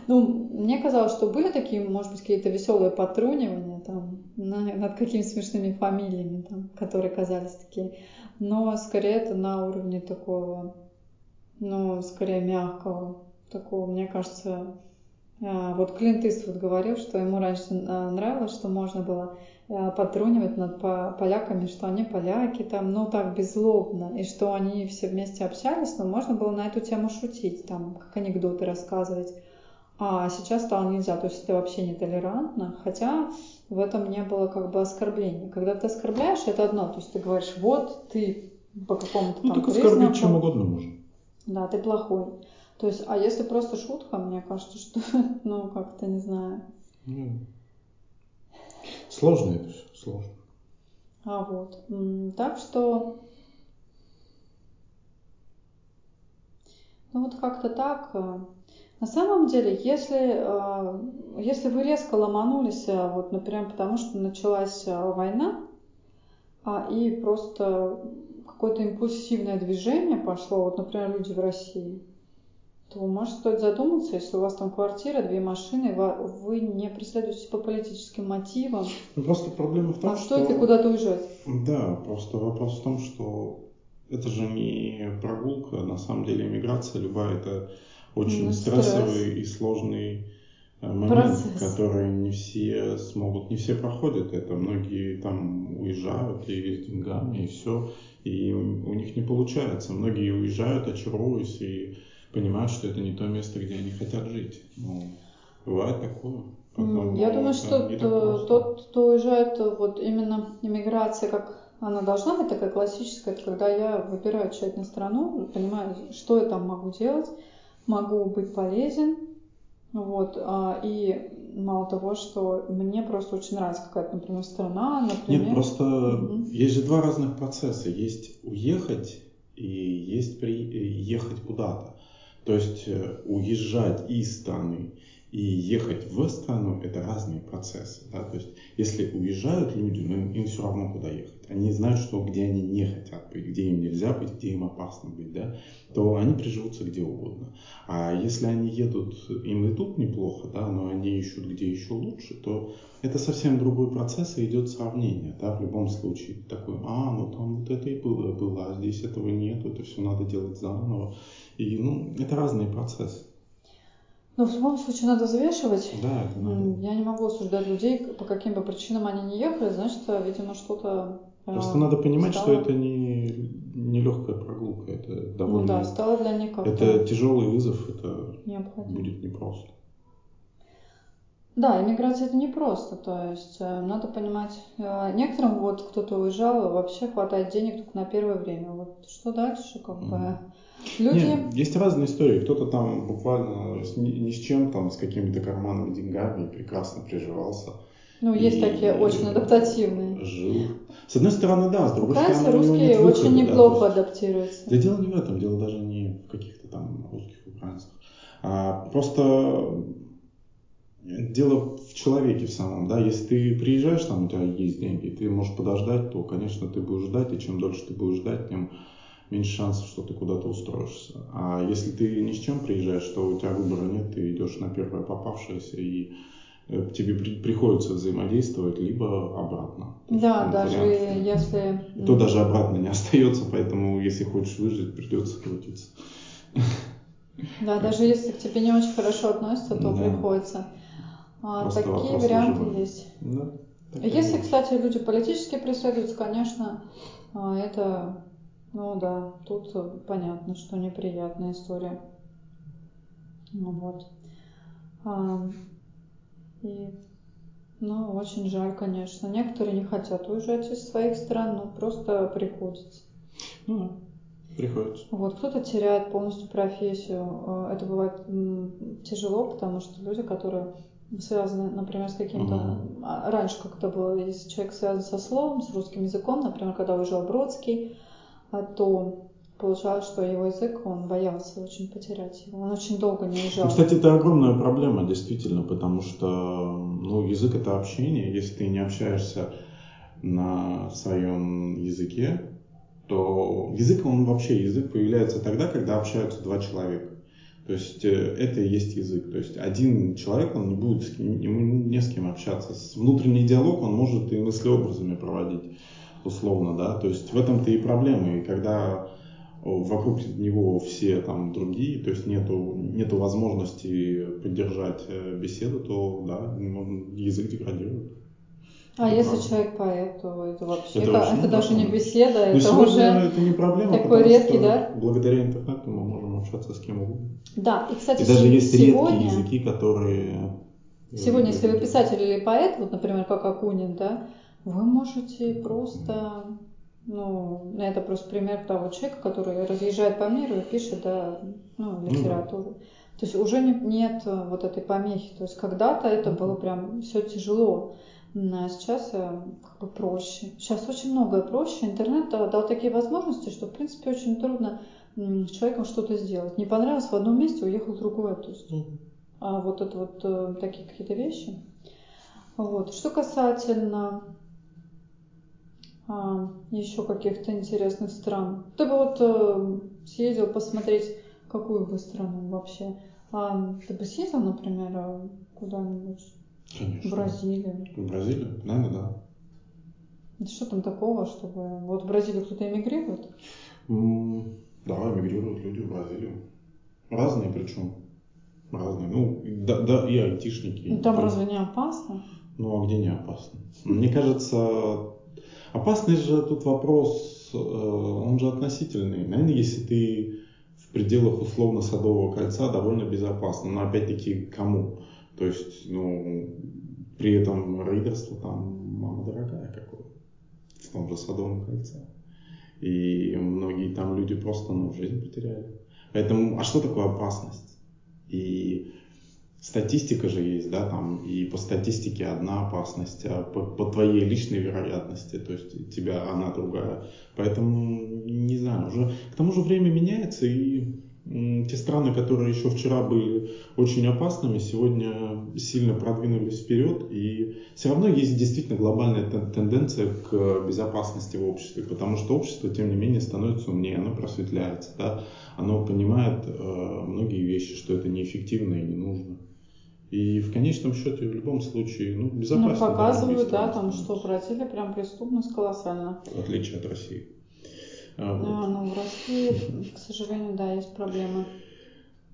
Ну, мне казалось, что были такие, может быть, какие-то веселые потрунивания там над какими-то смешными фамилиями, там, которые казались такие. Но скорее это на уровне такого, ну, скорее мягкого, такого, мне кажется, вот Клинт Иствуд говорил, что ему раньше а, нравилось, что можно было а, потрунивать над поляками, что они поляки там, ну так беззлобно, и что они все вместе общались, но можно было на эту тему шутить, там, как анекдоты рассказывать. А сейчас стало нельзя, то есть это вообще нетолерантно, хотя в этом не было как бы оскорбления. Когда ты оскорбляешь, это одно, то есть ты говоришь, вот ты по какому-то ну, там так признаку... чем угодно можно. Да, ты плохой. То есть, а если просто шутка, мне кажется, что, *laughs* ну, как-то не знаю. Ну, сложно это все, сложно. А вот. Так что Ну вот как-то так. На самом деле, если, э, если вы резко ломанулись, э, вот, например, потому что началась э, война, а, и просто какое-то импульсивное движение пошло, вот, например, люди в России, то может стоит задуматься, если у вас там квартира, две машины, вы не преследуете по политическим мотивам. Ну, просто проблема в том, а что... стоит ли куда-то уезжать? Да, просто вопрос в том, что это же не прогулка, на самом деле иммиграция любая, это очень ну, стрессовый стресс. и сложный э, момент, Процесс. который не все смогут, не все проходят это. Многие там уезжают и с деньгами, и все, и у них не получается. Многие уезжают, очаровываясь и понимают, что это не то место, где они хотят жить. Ну, бывает такое. Потом, Я думаю, что тот, кто уезжает, вот именно иммиграция, как она должна быть такая классическая, это когда я выбираю тщательно страну, понимаю, что я там могу делать, могу быть полезен, вот, а, и мало того, что мне просто очень нравится какая-то, например, страна, например. Нет, просто угу. есть же два разных процесса. Есть уехать и есть приехать куда-то. То есть э, уезжать из страны и ехать в страну – это разные процессы. Да? То есть, если уезжают люди, ну, им, им все равно куда ехать. Они знают, что где они не хотят быть, где им нельзя быть, где им опасно быть, да? то они приживутся где угодно. А если они едут, им и тут неплохо, да, но они ищут где еще лучше, то это совсем другой процесс и идет сравнение. Да? В любом случае такой, а, ну там вот это и было, было, а здесь этого нет, это все надо делать заново. И ну, это разные процессы. Но в любом случае надо взвешивать. Да, это надо. Я не могу осуждать людей, по каким бы причинам они не ехали, значит, видимо, что-то э, Просто надо понимать, стало... что это не, не легкая прогулка, это довольно... Ну да, стало для них как-то... Это тяжелый вызов, это Необходимо. будет непросто. Да, иммиграция это непросто, то есть э, надо понимать, э, некоторым вот кто-то уезжал, вообще хватает денег только на первое время, вот что дальше, как mm-hmm. бы Люди... Нет, есть разные истории. Кто-то там буквально с, ни, ни с чем, там, с какими-то карманными деньгами прекрасно приживался. Ну, есть и, такие очень адаптативные. Жил. С одной стороны, да, с другой Украинцы, стороны, русские нет очень выхода, неплохо да, адаптируются. Да дело не в этом, дело даже не в каких-то там русских украинцах. А, просто дело в человеке в самом, да, если ты приезжаешь, там у тебя есть деньги, ты можешь подождать, то, конечно, ты будешь ждать, и чем дольше ты будешь ждать, тем меньше шансов, что ты куда-то устроишься. А если ты ни с чем приезжаешь, то у тебя выбора нет, ты идешь на первое попавшееся и э, тебе приходится взаимодействовать, либо обратно. Да, есть, даже вариант, если... То даже обратно не *laughs* остается, поэтому если хочешь выжить, придется крутиться. Да, *laughs* даже если к тебе не очень хорошо относятся, то да. приходится. А, такие варианты выживания. есть. Да, если, кстати, люди политически преследуются, конечно, а, это ну да, тут понятно, что неприятная история. Ну вот. А, и, ну, очень жаль, конечно. Некоторые не хотят уезжать из своих стран, но просто приходится. Ну да, приходится. Вот, кто-то теряет полностью профессию. А, это бывает тяжело, потому что люди, которые связаны, например, с каким-то... Uh-huh. Раньше как это было, если человек связан со словом, с русским языком, например, когда уезжал Бродский, то получалось, что его язык, он боялся очень потерять его. Он очень долго не уезжал. Ну, кстати, это огромная проблема, действительно, потому что ну, язык это общение. Если ты не общаешься на своем языке, то язык, он вообще, язык появляется тогда, когда общаются два человека. То есть э, это и есть язык. То есть один человек, он не будет, ему не с кем общаться. Внутренний диалог он может и мыслеобразами проводить условно, да, то есть в этом-то и проблема, и когда вокруг него все там другие, то есть нету, нету возможности поддержать э, беседу, то да, язык деградирует. А это если правда. человек поэт, то это вообще это, это, это даже не беседа, Но это уже это не проблема, такой редкий, да? Благодаря интернету мы можем общаться с кем угодно. Да, и кстати, и даже есть сегодня, редкие языки, которые. Сегодня, если вы писатель или поэт, вот, например, как Акунин, да, вы можете просто, ну, это просто пример того человека, который разъезжает по миру и пишет, да, ну, литературу. Mm-hmm. То есть уже не, нет вот этой помехи. То есть когда-то это было прям все тяжело. А сейчас э, как бы проще. Сейчас очень многое проще. Интернет дал такие возможности, что в принципе очень трудно с человеком что-то сделать. Не понравилось в одном месте, уехал в другое. То есть, а вот это вот э, такие какие-то вещи. Вот. Что касательно еще каких-то интересных стран. Ты бы вот э, съездил посмотреть, какую бы страну вообще. А, ты бы съездил, например, э, куда-нибудь? Конечно. В Бразилию. В Бразилию? Наверное, да. Что там такого, чтобы... Вот в Бразилию кто-то эмигрирует? Mm, да, эмигрируют люди в Бразилию. Разные причем. Разные. Ну, да, да и айтишники. Ну, там разве не опасно? Ну, а где не опасно? Мне кажется, опасность же тут вопрос, э, он же относительный. Наверное, если ты в пределах условно-садового кольца, довольно безопасно. Но опять-таки, кому? То есть, ну, при этом рейдерство там мама дорогая какое в том же Садовом кольце. И многие там люди просто ну, жизнь потеряли. Поэтому, а что такое опасность? И статистика же есть, да, там, и по статистике одна опасность, а по, по твоей личной вероятности, то есть тебя она другая. Поэтому, не знаю, уже к тому же время меняется, и те страны, которые еще вчера были очень опасными, сегодня сильно продвинулись вперед. И все равно есть действительно глобальная тенденция к безопасности в обществе, потому что общество, тем не менее, становится умнее, оно просветляется, да? оно понимает э, многие вещи, что это неэффективно и не нужно. И в конечном счете, в любом случае, ну, безопаснее. Ну, показывают, да, там, что в Бразилии прям преступность колоссальна. В отличие от России. А, вот. А, ну, в России, к сожалению, да, есть проблемы.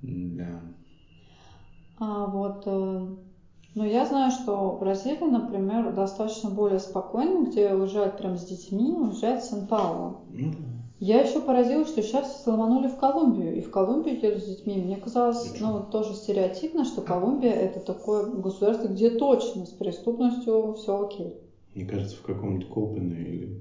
Да. А вот, э, ну, я знаю, что в Бразилии, например, достаточно более спокойно, где уезжают прям с детьми, уезжает Сан-Пауло. Ну, да. Я еще поразилась, что сейчас сломанули в Колумбию, и в Колумбию едут с детьми. Мне казалось, ну, тоже стереотипно, что Колумбия это такое государство, где точно с преступностью все окей. Мне кажется, в каком-нибудь Колпине или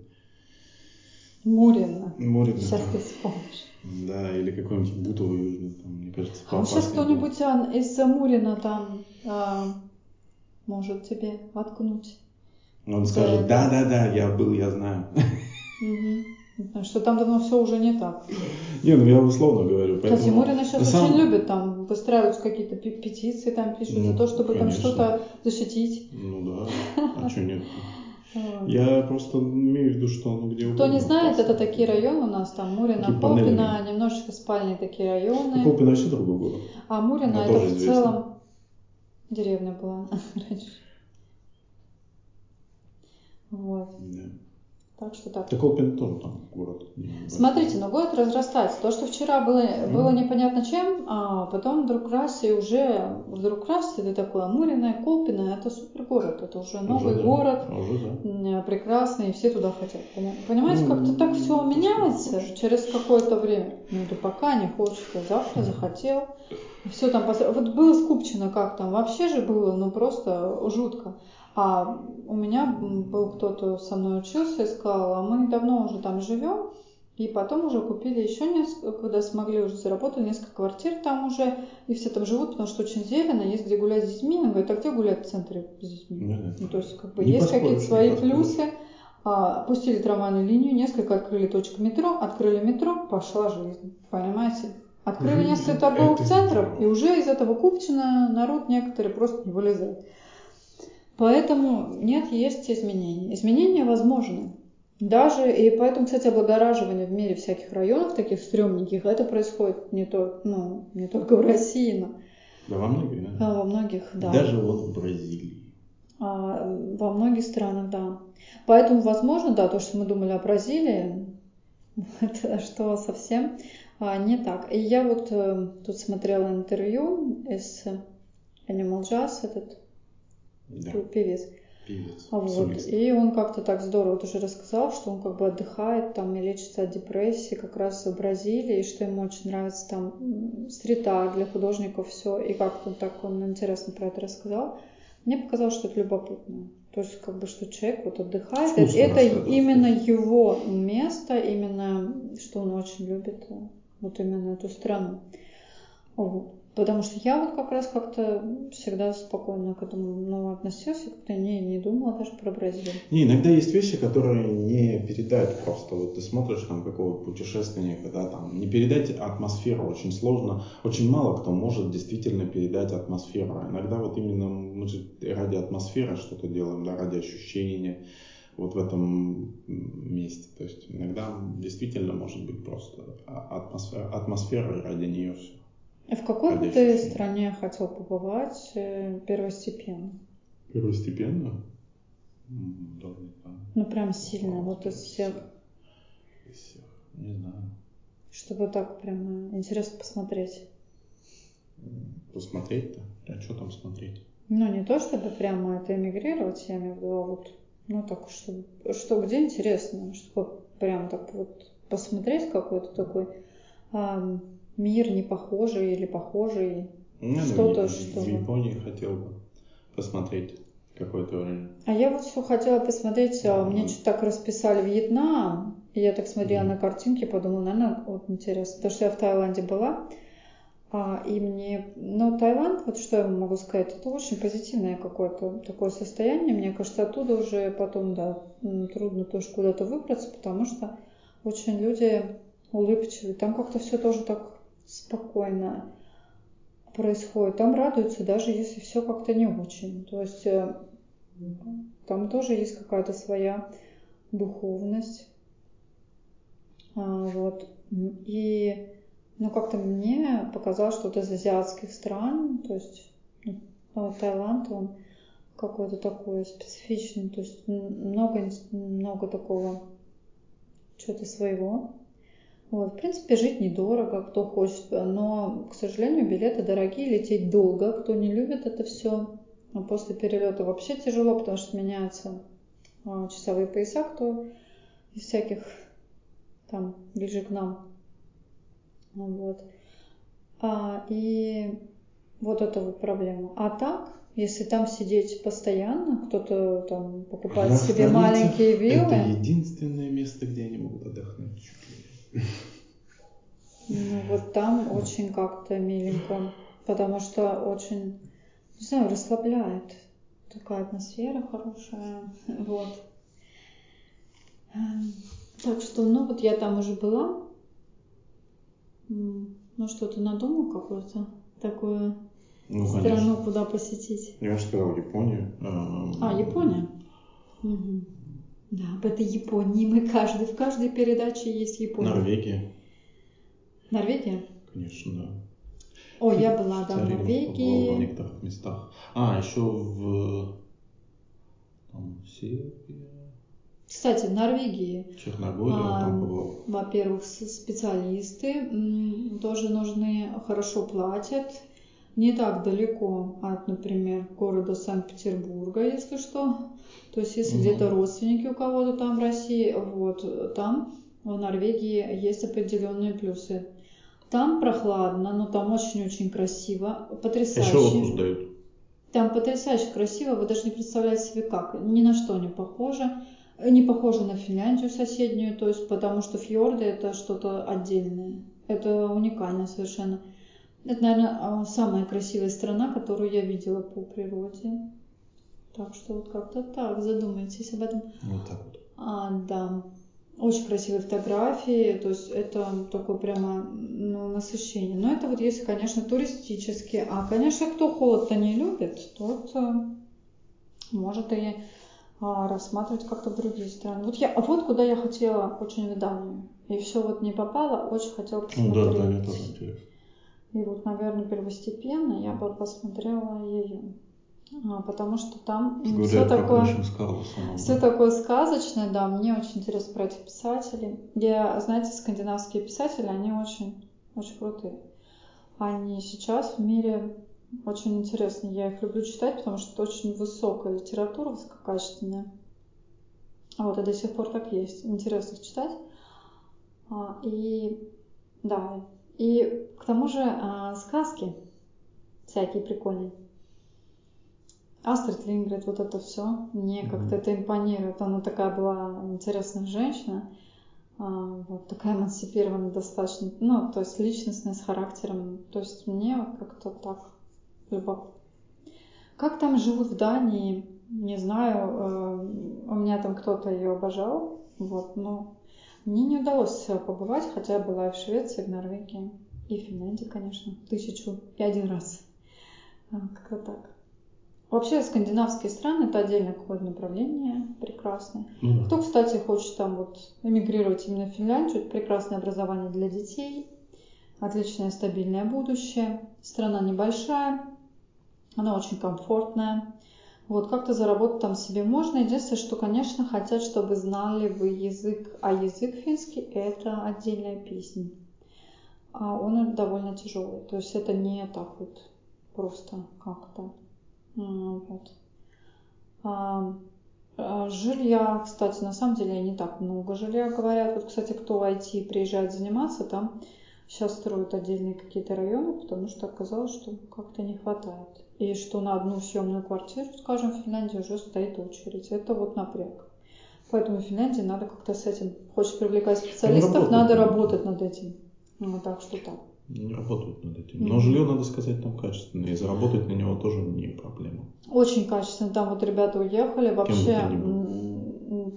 Мурина. Мурина. Сейчас ты вспомнишь. Да, или какой-нибудь Бутово южный, там, мне кажется, А сейчас кто-нибудь из Мурина там а, может тебе воткнуть. Он скажет, да, да, да, я был, я знаю. Угу. Что там давно все уже не так. Не, ну я условно говорю. Поэтому... Кстати, Мурина сейчас сам... очень любит там выстраивать какие-то петиции, там пишут ну, за то, чтобы конечно. там что-то защитить. Ну да, *laughs* а что нет? Я просто имею в виду, что оно где угодно. Кто не знает, это такие районы у нас, там Мурина, Колпина, немножечко спальные такие районы. Колпина вообще другой город. А Мурина это в целом деревня была *laughs* раньше. Вот. Да. Так что так. Так Колпин тоже там город. Смотрите, но город разрастается. То, что вчера было, mm. было непонятно чем, а потом вдруг раз и уже вдруг раз это такое Муриное, Колпино, это супер город, это уже новый уже, город, да. уже, да. прекрасный, и все туда хотят. Понимаете, mm. как-то так все меняется через какое-то время. Ну это пока не хочется, завтра захотел. Все там, вот было скупчено как там, вообще же было, ну просто жутко. А у меня был кто-то со мной учился и сказал, а мы давно уже там живем, и потом уже купили еще несколько, когда смогли уже заработали несколько квартир там уже, и все там живут, потому что очень зелено, есть где гулять с детьми. Он говорит, а где гулять в центре с детьми? Да, ну, то есть как бы есть какие-то свои плюсы. А, опустили трамвайную линию, несколько открыли точек метро, открыли метро, пошла жизнь. Понимаете? Открыли несколько торговых центров, и уже из этого купчина народ некоторые просто не вылезает. Поэтому нет, есть изменения. Изменения возможны. Даже, и поэтому, кстати, облагораживание в мире всяких районов, таких стрёмненьких, это происходит не только, ну, не только в России, но... Да, во многих, да? А, во многих, да. Даже вот в Бразилии. А, во многих странах, да. Поэтому, возможно, да, то, что мы думали о Бразилии, *laughs* это что совсем а, не так. И я вот э, тут смотрела интервью из Animal Jazz, этот да. певец. Певец. А вот. И он как-то так здорово тоже рассказал, что он как бы отдыхает там и лечится от депрессии как раз в Бразилии, и что ему очень нравится там стрит-арт для художников, все. И как-то так он интересно про это рассказал. Мне показалось, что это любопытно. То есть, как бы, что человек вот отдыхает. Вкусно это именно его место, именно, что он очень любит, вот именно эту страну. Вот. Потому что я вот как раз как-то всегда спокойно к этому ну, относился, как-то не, не думала даже про Бразилию. Не, иногда есть вещи, которые не передать просто. Вот ты смотришь там какого путешественника, да, там, не передать атмосферу очень сложно. Очень мало кто может действительно передать атмосферу. А иногда вот именно мы же ради атмосферы что-то делаем, да, ради ощущения вот в этом месте. То есть иногда действительно может быть просто атмосфера, атмосфера и ради нее все. В какой бы ты стране хотел побывать э, первостепенно? Первостепенно? Ну, прям сильно, вот из всех. Из всех, не знаю. Чтобы так прям интересно посмотреть. Посмотреть-то? А что там смотреть? Ну, не то, чтобы прямо это эмигрировать, я имею в виду, а вот, ну, так, что, что где интересно, чтобы прям так вот посмотреть какой-то такой мир не похожий или похожий, ну, что-то, что... В Японии хотел бы посмотреть какое-то время. А я вот все хотела посмотреть, а, мне что-то так расписали Вьетнам, и я так смотрела mm. на картинки, подумала, наверное, вот интересно, потому что я в Таиланде была, а, и мне, ну, Таиланд, вот что я могу сказать, это очень позитивное какое-то такое состояние, мне кажется, оттуда уже потом, да, трудно тоже куда-то выбраться, потому что очень люди улыбчивые, там как-то все тоже так спокойно происходит. Там радуются, даже если все как-то не очень. То есть э, там тоже есть какая-то своя духовность. А, вот. И ну, как-то мне показалось, что вот из азиатских стран, то есть ну, а Таиланд, он какой-то такой специфичный, то есть много, много такого чего-то своего. Вот, в принципе, жить недорого, кто хочет, но, к сожалению, билеты дорогие, лететь долго, кто не любит это все. А после перелета вообще тяжело, потому что меняются а, часовые пояса, кто из всяких там ближе к нам. Вот. А, и вот это вот проблема. А так, если там сидеть постоянно, кто-то там покупает себе маленькие виллы. Это единственное место, где они могут отдохнуть. Ну вот там очень как-то миленько, потому что очень, не знаю, расслабляет. Такая атмосфера хорошая, вот. Эм, так что, ну вот я там уже была. Ну что, ты надумал какую-то такую ну, страну, куда посетить? Я же сказал Японию. А, Япония? Угу. Да, об этой Японии мы каждый, в каждой передаче есть Япония. Норвегия. Норвегия? Конечно, да. О, я была, да, в Норвегии. в некоторых местах. А, еще в там, Сербия. Кстати, в Норвегии. Черногория, а, там побывал. Во-первых, специалисты тоже нужны, хорошо платят. Не так далеко от, например, города Санкт-Петербурга, если что. То есть, если угу. где-то родственники у кого-то там в России, вот, там в Норвегии есть определенные плюсы. Там прохладно, но там очень-очень красиво, потрясающе. Еще отпуск дают. Там потрясающе красиво, вы даже не представляете себе как. Ни на что не похоже. Не похоже на Финляндию соседнюю, то есть потому что фьорды это что-то отдельное. Это уникально совершенно. Это, наверное, а, самая красивая страна, которую я видела по природе. Так что вот как-то так, задумайтесь об этом. Вот так вот. А, да. Очень красивые фотографии, то есть это такое прямо ну, насыщение. Но это вот если, конечно, туристически. А, конечно, кто холод-то не любит, тот э, может и а, рассматривать как-то другие страны. Вот я, вот куда я хотела очень в Данию. И все вот не попало, очень хотела посмотреть. Ну да, Дания тоже интересно. И вот, наверное, первостепенно я бы посмотрела ее. А, потому что там все такое, все такое сказочное, да, мне очень интересно про этих писателей. Я, знаете, скандинавские писатели, они очень, очень крутые. Они сейчас в мире очень интересны. Я их люблю читать, потому что это очень высокая литература, высококачественная. Вот, и до сих пор так есть. Интересно их читать. А, и да, и к тому же а, сказки всякие прикольные. Астрид Лингрид, вот это все, мне как-то это импонирует. Она такая была интересная женщина. а, вот такая эмансипированная достаточно, ну, то есть личностная, с характером. То есть мне как-то так любопытно. Как там живут в Дании, не знаю, э, у меня там кто-то ее обожал, вот, но мне не удалось побывать, хотя была и в Швеции, и в Норвегии, и в Финляндии, конечно, тысячу и один раз. А, как-то так. Вообще скандинавские страны это отдельное какое-то направление прекрасное. Ну, да. Кто, кстати, хочет там вот эмигрировать именно в Финляндию, это прекрасное образование для детей, отличное стабильное будущее. Страна небольшая, она очень комфортная. Вот как-то заработать там себе можно. Единственное, что, конечно, хотят, чтобы знали вы язык, а язык финский это отдельная песня. А он довольно тяжелый. То есть это не так вот просто как-то. Вот. А, а, жилья, кстати, на самом деле не так много жилья говорят. Вот, кстати, кто в IT приезжает заниматься, там сейчас строят отдельные какие-то районы, потому что оказалось, что как-то не хватает. И что на одну съемную квартиру, скажем, в Финляндии уже стоит очередь. Это вот напряг. Поэтому в Финляндии надо как-то с этим, хочешь привлекать специалистов, надо работать над этим. Ну, так что так не работают над этим. Mm-hmm. Но жилье, надо сказать, там качественное, и заработать на него тоже не проблема. Очень качественно. Там вот ребята уехали, вообще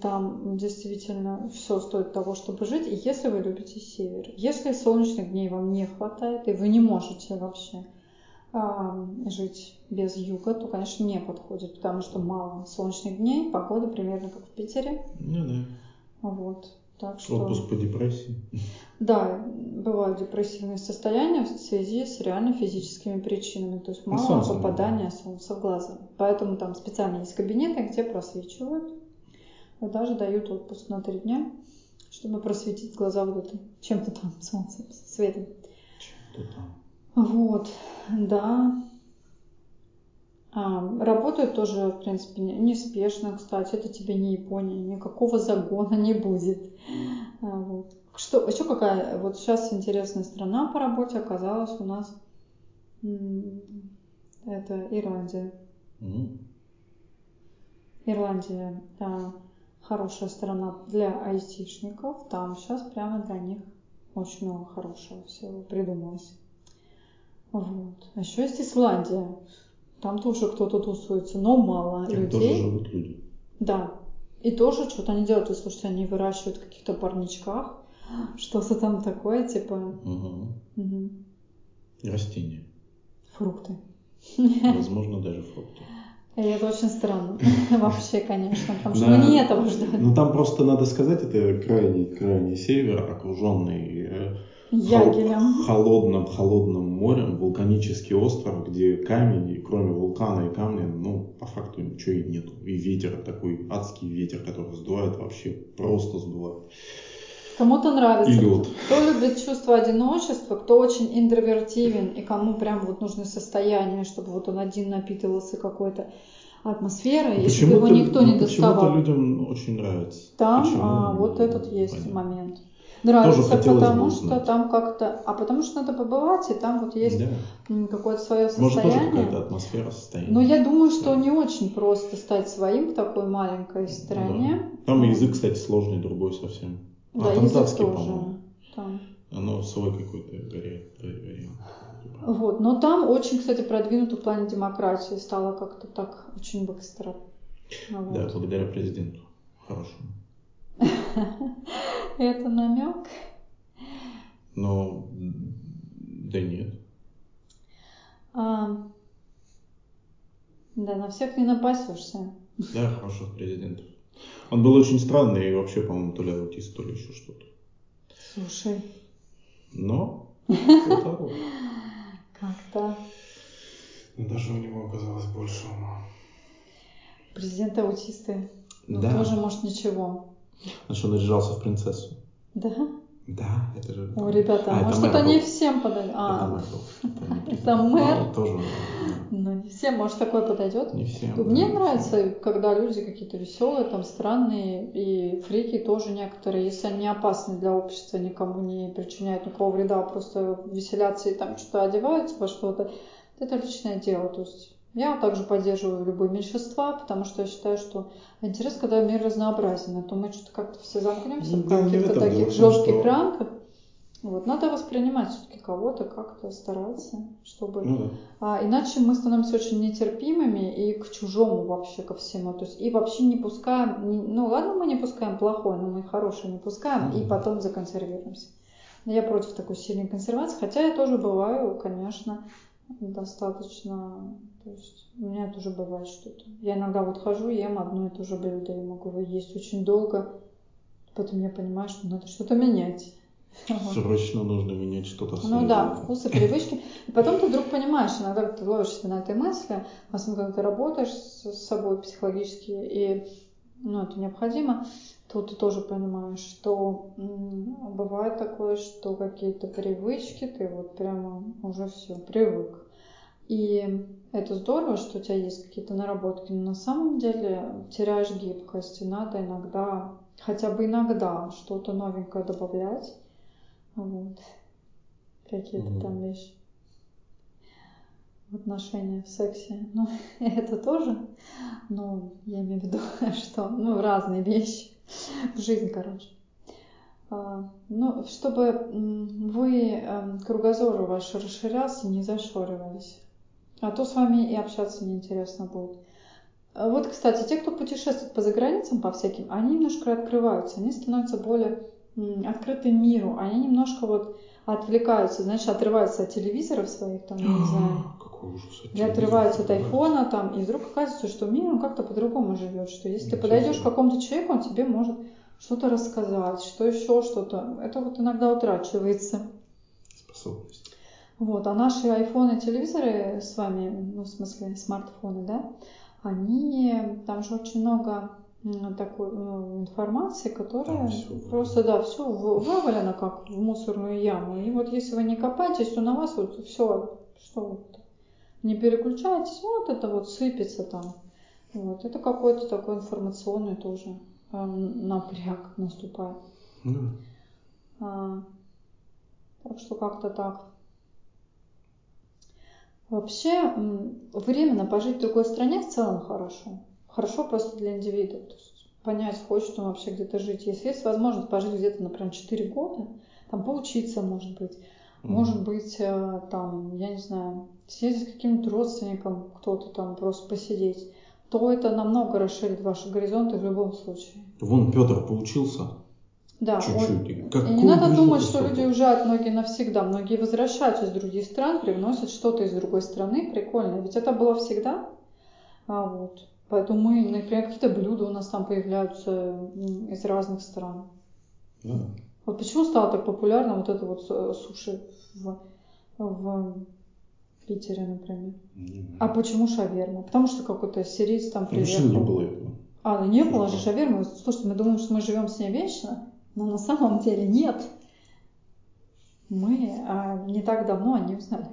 там действительно все стоит того, чтобы жить. И если вы любите север, если солнечных дней вам не хватает, и вы не можете вообще жить без юга, то, конечно, не подходит, потому что мало солнечных дней, погода примерно как в Питере. Ну да. Вот. Так что... Отпуск по депрессии. Да, бывают депрессивные состояния в связи с реально физическими причинами, то есть мало попадания солнца в глаза. Поэтому там специально есть кабинеты, где просвечивают и даже дают отпуск на три дня, чтобы просветить глаза вот этим чем-то там солнцем, светом. Чем-то там. Вот, да. А, работают тоже, в принципе, неспешно, кстати, это тебе не Япония, никакого загона не будет. А, вот. Что, еще какая, вот сейчас интересная страна по работе оказалась у нас, это Ирландия. Mm-hmm. Ирландия да, хорошая страна для айтишников, там сейчас прямо для них очень много хорошего всего придумалось. Вот. А еще есть Исландия. Там тоже кто-то тусуется, но мало Там людей. тоже живут люди. Да. И тоже что-то они делают. И слушайте, они выращивают в каких-то парничках. *gasps* Что-то там такое, типа... Угу. Угу. Растения. Фрукты. Возможно, даже фрукты. И *laughs* это очень странно. *laughs* Вообще, конечно, потому что мы не этого ждали. Ну там просто надо сказать, это крайний, крайний север, окруженный э, Ягелем. холодным, холодным морем, вулканический остров, где камень, кроме вулкана и камня, ну, по факту ничего и нету. И ветер такой, адский ветер, который сдувает вообще, просто сдувает. Кому-то нравится, и лед. Кто, любит чувство одиночества, кто очень интровертивен и кому прям вот нужны состояния, чтобы вот он один напитывался какой-то атмосферой, если бы его никто не доставал. Почему-то людям очень нравится. Там а, вот этот есть понятно. момент. Нравится, потому что там как-то, а потому что надо побывать, и там вот есть да. какое-то свое состояние. Может, тоже какая-то атмосфера, состояние. Но я думаю, что да. не очень просто стать своим в такой маленькой ну стране. Да. Там и язык, кстати, сложный, другой совсем. Да, а там язык датский, тоже. Там. Оно свой какой-то вариант. Вот, но там очень, кстати, продвинуто в плане демократии стало как-то так очень быстро. Вот. Да, благодаря президенту хорошему. *laughs* Это намек? Ну, да нет. А, да, на всех не напасешься. Да, хороших президентов. Он был очень странный и вообще, по-моему, то ли аутист, то ли еще что-то. Слушай. Но *laughs* Как-то. Но даже у него оказалось больше ума. Президент аутисты. Ну, да. тоже, может, ничего. Он наряжался в принцессу. Да? Да, это же... О, ребята, а, может, это, это не всем подойдет. А, это мэр. Это, *laughs* мэр? Ну, тоже. Ну, не всем, может, такое подойдет? Не всем. Мне да, нравится, всем. когда люди какие-то веселые, там, странные, и фрики тоже некоторые, если они опасны для общества, никому не причиняют никакого вреда, просто веселятся и там что-то одеваются во что-то, это личное дело, то есть Я также поддерживаю любые меньшинства, потому что я считаю, что интересно, когда мир разнообразен, а то мы что-то как-то все замкнемся Ну, в каких-то дело таких жестких что- рамках. Вот, надо воспринимать все-таки кого-то как-то, стараться, чтобы... Ну да. А, иначе мы становимся очень нетерпимыми и к чужому вообще, ко всему. То есть и вообще не пускаем, не- ну ладно, мы не пускаем плохое, но мы хорошее не пускаем и Мгм. потом законсервируемся. Я против такой сильной консервации, хотя я тоже бываю, конечно, достаточно, то есть у меня тоже бывает что-то. Я иногда вот хожу, ем одно и то же блюдо, и могу его есть очень долго, потом я понимаю, что надо что-то менять. Срочно нужно менять что-то в Ну да, вкусы, привычки. И потом ты вдруг понимаешь, иногда ты ловишь себя на этой мысли, особенно когда ты работаешь с собой психологически, и ну, это необходимо, то ты тоже понимаешь, что бывает такое, что какие-то привычки, ты вот прямо уже все, привык. И это здорово, что у тебя есть какие-то наработки, но на самом деле теряешь гибкость, и надо иногда, хотя бы иногда, что-то новенькое добавлять. Вот. Какие-то Мгм. там вещи. В отношениях, в сексе. *laughs* Ну, это тоже. Но я имею в виду, *laughs* что ну, разные вещи. В жизни, короче. А, Ну, чтобы вы, эм, кругозор ваш расширялся, не зашоривались. А то с вами и общаться неинтересно будет. А Вот, кстати, те, кто путешествует по заграницам, по всяким, они немножко открываются, они становятся более открыты миру, они немножко вот отвлекаются, знаешь, отрываются от телевизоров своих, там, не знаю, Какой ужас. от или отрываются от айфона, там, и вдруг оказывается, что мир, он как-то по-другому живет, что если ты подойдешь к какому-то человеку, он тебе может что-то рассказать, что еще что-то. Это вот иногда утрачивается. Способность. Вот, а наши айфоны, телевизоры с вами, ну, в смысле, смартфоны, да, они, там же очень много такой ну, информации, которая просто, да, все вывалено как в мусорную яму. И вот если вы не копаетесь, то на вас вот все, что вот, не переключаетесь, вот это вот сыпется там. Вот, это какой-то такой информационный тоже э, напряг наступает. Ну, А, так что как-то так. Вообще, временно пожить в другой стране в целом хорошо. Хорошо просто для индивида. То есть понять, хочет он вообще где-то жить. Если есть возможность пожить где-то, например, 4 года, там поучиться, может быть, Мгм. может быть, э, там, я не знаю, съездить к каким-то родственникам, кто-то там просто посидеть, то это намного расширит ваши горизонты в любом случае. Вон Петр поучился Да, чуть-чуть. он- какую не надо думать, что люди уезжают многие навсегда. Многие возвращаются из других стран, привносят что-то из другой страны прикольное. Ведь это было всегда. А вот. Поэтому мы, например, какие-то блюда у нас там появляются из разных стран. Да. Вот почему стало так популярно вот это вот э, суши в, в Питере, например. Не знаю. А почему шаверма? Потому что какой-то сириец там Раньше приехал. не было этого. А, ну не было же как? шавермы. Слушайте, мы думаем, что мы живем с ней вечно, но на самом деле нет. Мы а, не так давно о ней узнали.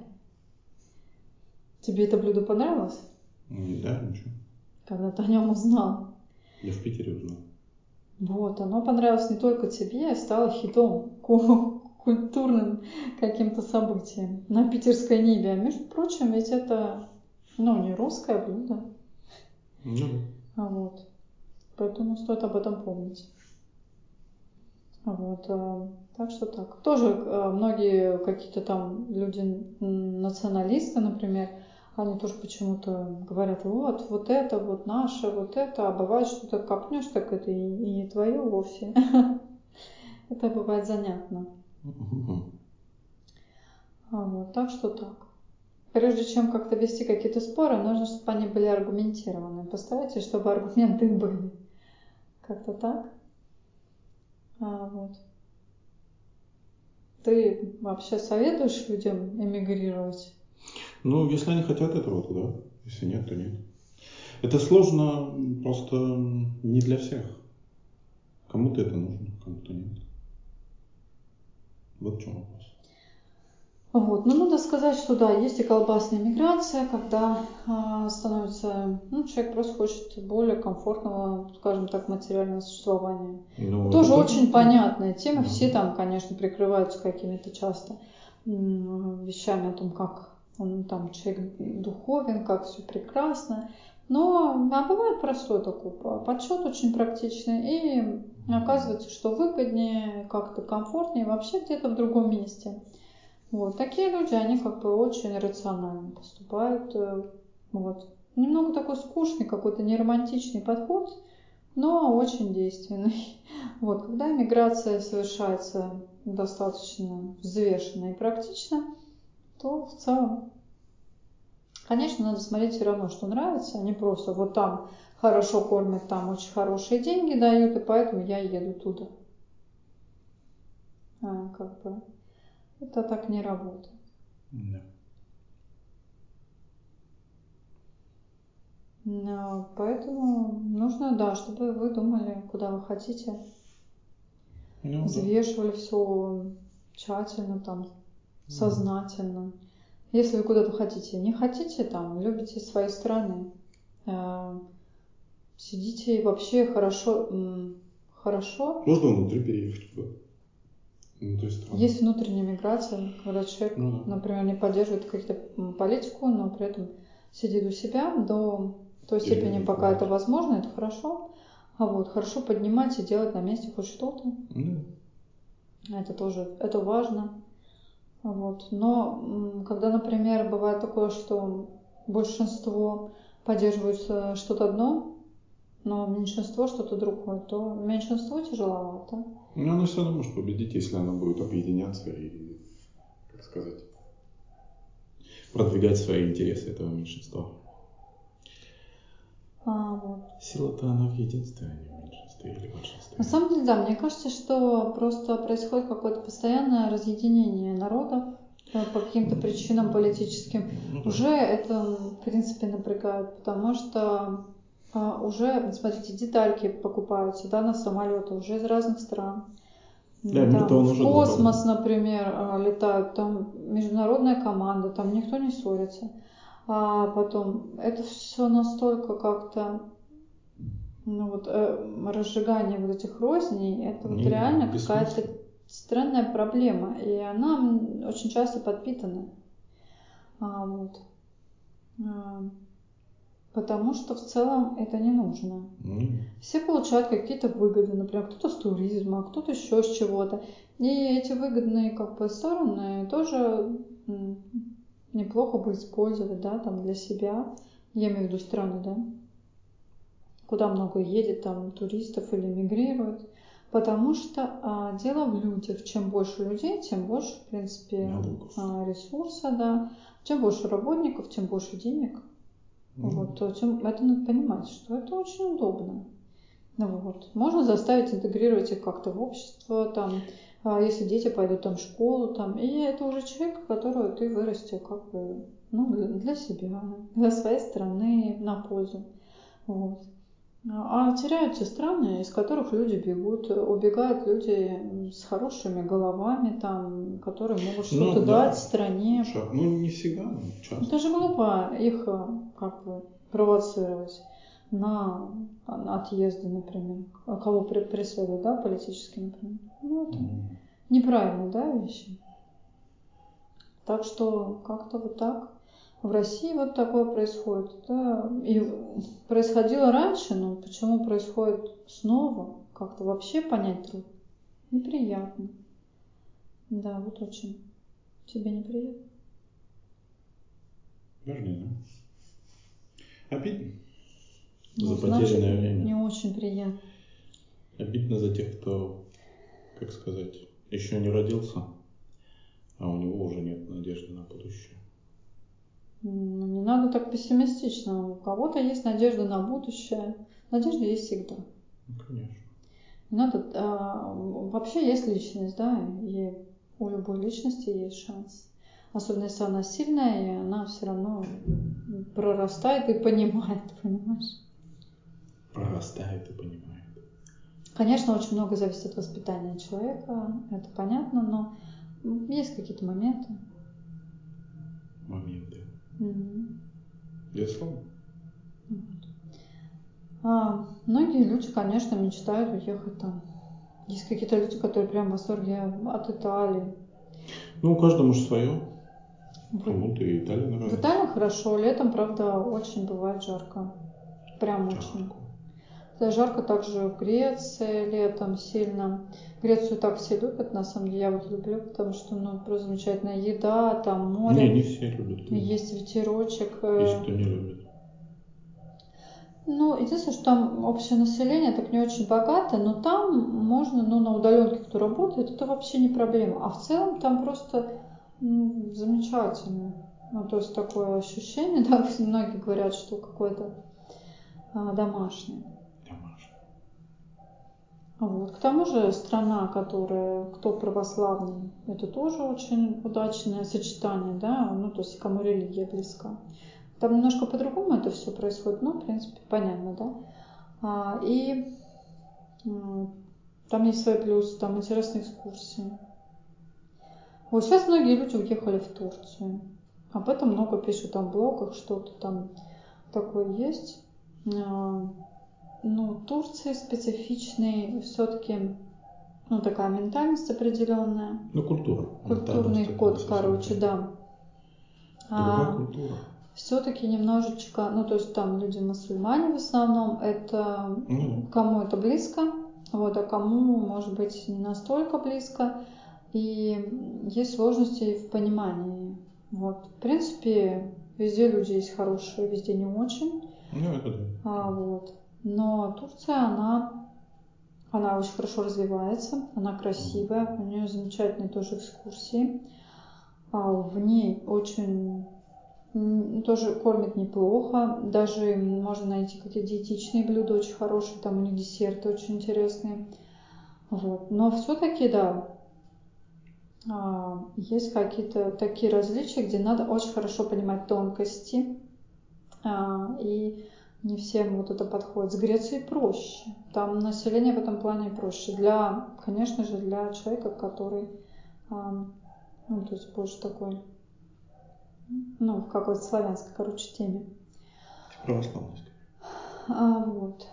Тебе это блюдо понравилось? Да, ничего. Когда ты о нем узнал? Я в Питере узнал. Вот, оно понравилось не только тебе, а стало хитом, ку- культурным каким-то событием на питерской ниве. А между прочим, ведь это, ну, не русское блюдо. Ну. А Вот. Поэтому стоит об этом помнить. Вот. э, Так что так. Тоже э, многие какие-то там люди, националисты, например, они тоже почему-то говорят, вот, вот это вот наше, вот это, а бывает, что ты копнешь, так это и, и не твое вовсе. *laughs* Это бывает занятно. А Вот, так что так. Прежде чем как-то вести какие-то споры, нужно, чтобы они были аргументированы. Постарайтесь, чтобы аргументы *laughs* были. Как-то так. А, вот. Ты вообще советуешь людям эмигрировать? Ну, если они хотят этого, то да. Если нет, то нет. Это сложно просто не для всех. Кому-то это нужно, кому-то нет. Вот в чем вопрос. Вот. Но надо сказать, что да, есть и колбасная миграция, когда а, становится, ну, человек просто хочет более комфортного, скажем так, материального существования. Ну, Тоже это очень понятная тема. Да. Все там, конечно, прикрываются какими-то часто вещами о том, как он там человек духовен, как все прекрасно. Но а бывает простой такой подсчет очень практичный, и оказывается, что выгоднее, как-то комфортнее вообще где-то в другом месте. Вот. Такие люди, они как бы очень рационально поступают. Э, вот. Немного такой скучный, какой-то неромантичный подход, но очень действенный. *laughs* Вот. Когда миграция совершается достаточно взвешенно и практично, то в целом Конечно, надо смотреть все равно, что нравится, а не просто вот там хорошо кормят, там очень хорошие деньги дают, и поэтому я еду туда. А, как бы это так не работает. Да. Но, поэтому нужно, да, чтобы вы думали, куда вы хотите. Ну, взвешивали да. все тщательно, там, сознательно. Если вы куда-то хотите, не хотите, там, любите свои страны, э, сидите и вообще хорошо, хорошо. Можно внутри переехать Внутри страны. Есть внутренняя миграция, когда человек, ну, да. например, не поддерживает какую-то политику, но при этом сидит у себя до той Или степени, пока это возможно, это хорошо. А вот хорошо поднимать и делать на месте хоть что-то. Ну. Это тоже, это важно. Вот. Но когда, например, бывает такое, что большинство поддерживает что-то одно, но меньшинство что-то другое, то меньшинство тяжеловато. Ну, оно все равно может победить, если оно будет объединяться и, как сказать, продвигать свои интересы этого меньшинства. А, вот. Сила-то она в единстве, а не в меньшинстве или большинстве. На самом деле, да, мне кажется, что просто происходит какое-то постоянное разъединение народов э, по каким-то причинам политическим. Ну, да. Уже это, в принципе, напрягает, потому что уже, смотрите, детальки покупаются да, на самолеты уже из разных стран. Да, там, в уже космос, глобально. например, а, летают, там международная команда, там никто не ссорится а потом это все настолько как-то ну вот э, разжигание вот этих розней, это вот реально какая-то странная проблема, и она очень часто подпитана. А, вот. А, потому что в целом это не нужно. Mm. Все получают какие-то выгоды, например, кто-то с туризма, кто-то еще с чего-то. И эти выгодные как бы стороны тоже неплохо бы использовать, да, там для себя, я имею в виду страны, да, куда много едет там туристов или мигрирует, потому что а, дело в людях. Чем больше людей, тем больше, в принципе, а, ресурса, да, чем больше работников, тем больше денег. Вот, то, тем, это надо понимать, что это очень удобно. Вот. Можно заставить интегрировать их как-то в общество, там, а если дети пойдут там в школу, там, и это уже человек, которого ты вырастил как бы, ну, для себя, для своей страны, на пользу. Вот. А теряются страны, из которых люди бегут, убегают люди с хорошими головами, там, которые могут ну что-то ну, да. дать стране. Ну, не всегда, но часто. Это же глупо их как бы провоцировать на, отъезды, например. А кого преследуют, да, политически, например. Ну, это mm. неправильно, да, вещи. Так что как-то вот так. В России вот такое происходит. Да, и происходило раньше, но почему происходит снова, как-то вообще понять трудно. Неприятно. Да, вот очень. Тебе неприятно? Даже не знаю. Обидно за ну, потерянное значит, время. Не очень приятно. Обидно за тех, кто, как сказать, еще не родился, а у него уже нет надежды на будущее. Ну, не надо так пессимистично. У кого-то есть надежда на будущее. Надежда есть всегда. Ну, конечно. Не надо, а, вообще есть личность, да, и у любой личности есть шанс. Особенно если она сильная, и она все равно прорастает и понимает, *laughs* понимаешь? прорастает и понимает. Конечно, очень много зависит от воспитания человека, это понятно, но есть какие-то моменты. Моменты. Угу. Безусловно. Вот. А, многие люди, конечно, мечтают уехать там. Есть какие-то люди, которые прям в восторге от Италии. Ну, каждому же свое. Кому-то и Италия нравится. В Италии хорошо, летом, правда, очень бывает жарко. Прям Жарко. очень. Да, жарко также в Греции летом сильно. Грецию так все любят, на самом деле, я вот люблю, потому что, ну, просто замечательная еда, там море, Не, не все любят. есть ветерочек. Есть э, кто не любит. Ну, единственное, что там общее население так не очень богатое, но там можно, ну, на удаленке, кто работает, это вообще не проблема. А в целом там просто ну, замечательно. Ну, то есть такое ощущение, *laughs* да, многие говорят, что какое-то а, домашнее. Домашний. Вот. К тому же страна, которая, кто православный, это тоже очень удачное сочетание, да, ну, то есть кому религия близка. Там немножко по-другому это все происходит, но, в принципе, понятно, да. А, и там есть свои плюсы, там интересные экскурсии. Вот сейчас многие люди уехали в Турцию. Об этом много пишут там в блогах, что-то там такое есть. А, Ну, Турции специфичный все-таки, ну, такая ментальность определенная. Ну, культура. Культурный код, короче, да. Другая А, культура. все-таки немножечко, ну, то есть там люди мусульмане в основном, это Ну. кому это близко, вот, а кому, может быть, не настолько близко, и есть сложности в понимании. Вот, в принципе, везде люди есть хорошие, везде не очень, Ну, это да. а, вот. Но Турция, она, она очень хорошо развивается, она красивая, у нее замечательные тоже экскурсии, а в ней очень тоже кормят неплохо, даже можно найти какие-то диетичные блюда очень хорошие, там у них десерты очень интересные. Вот. Но все-таки, да, есть какие-то такие различия, где надо очень хорошо понимать тонкости, а, и не всем вот это подходит. С Грецией проще. Там население в этом плане проще. Для, конечно же, для человека, который, а, ну, то есть больше такой, ну, в какой-то славянской, короче, теме. Православность. А, вот.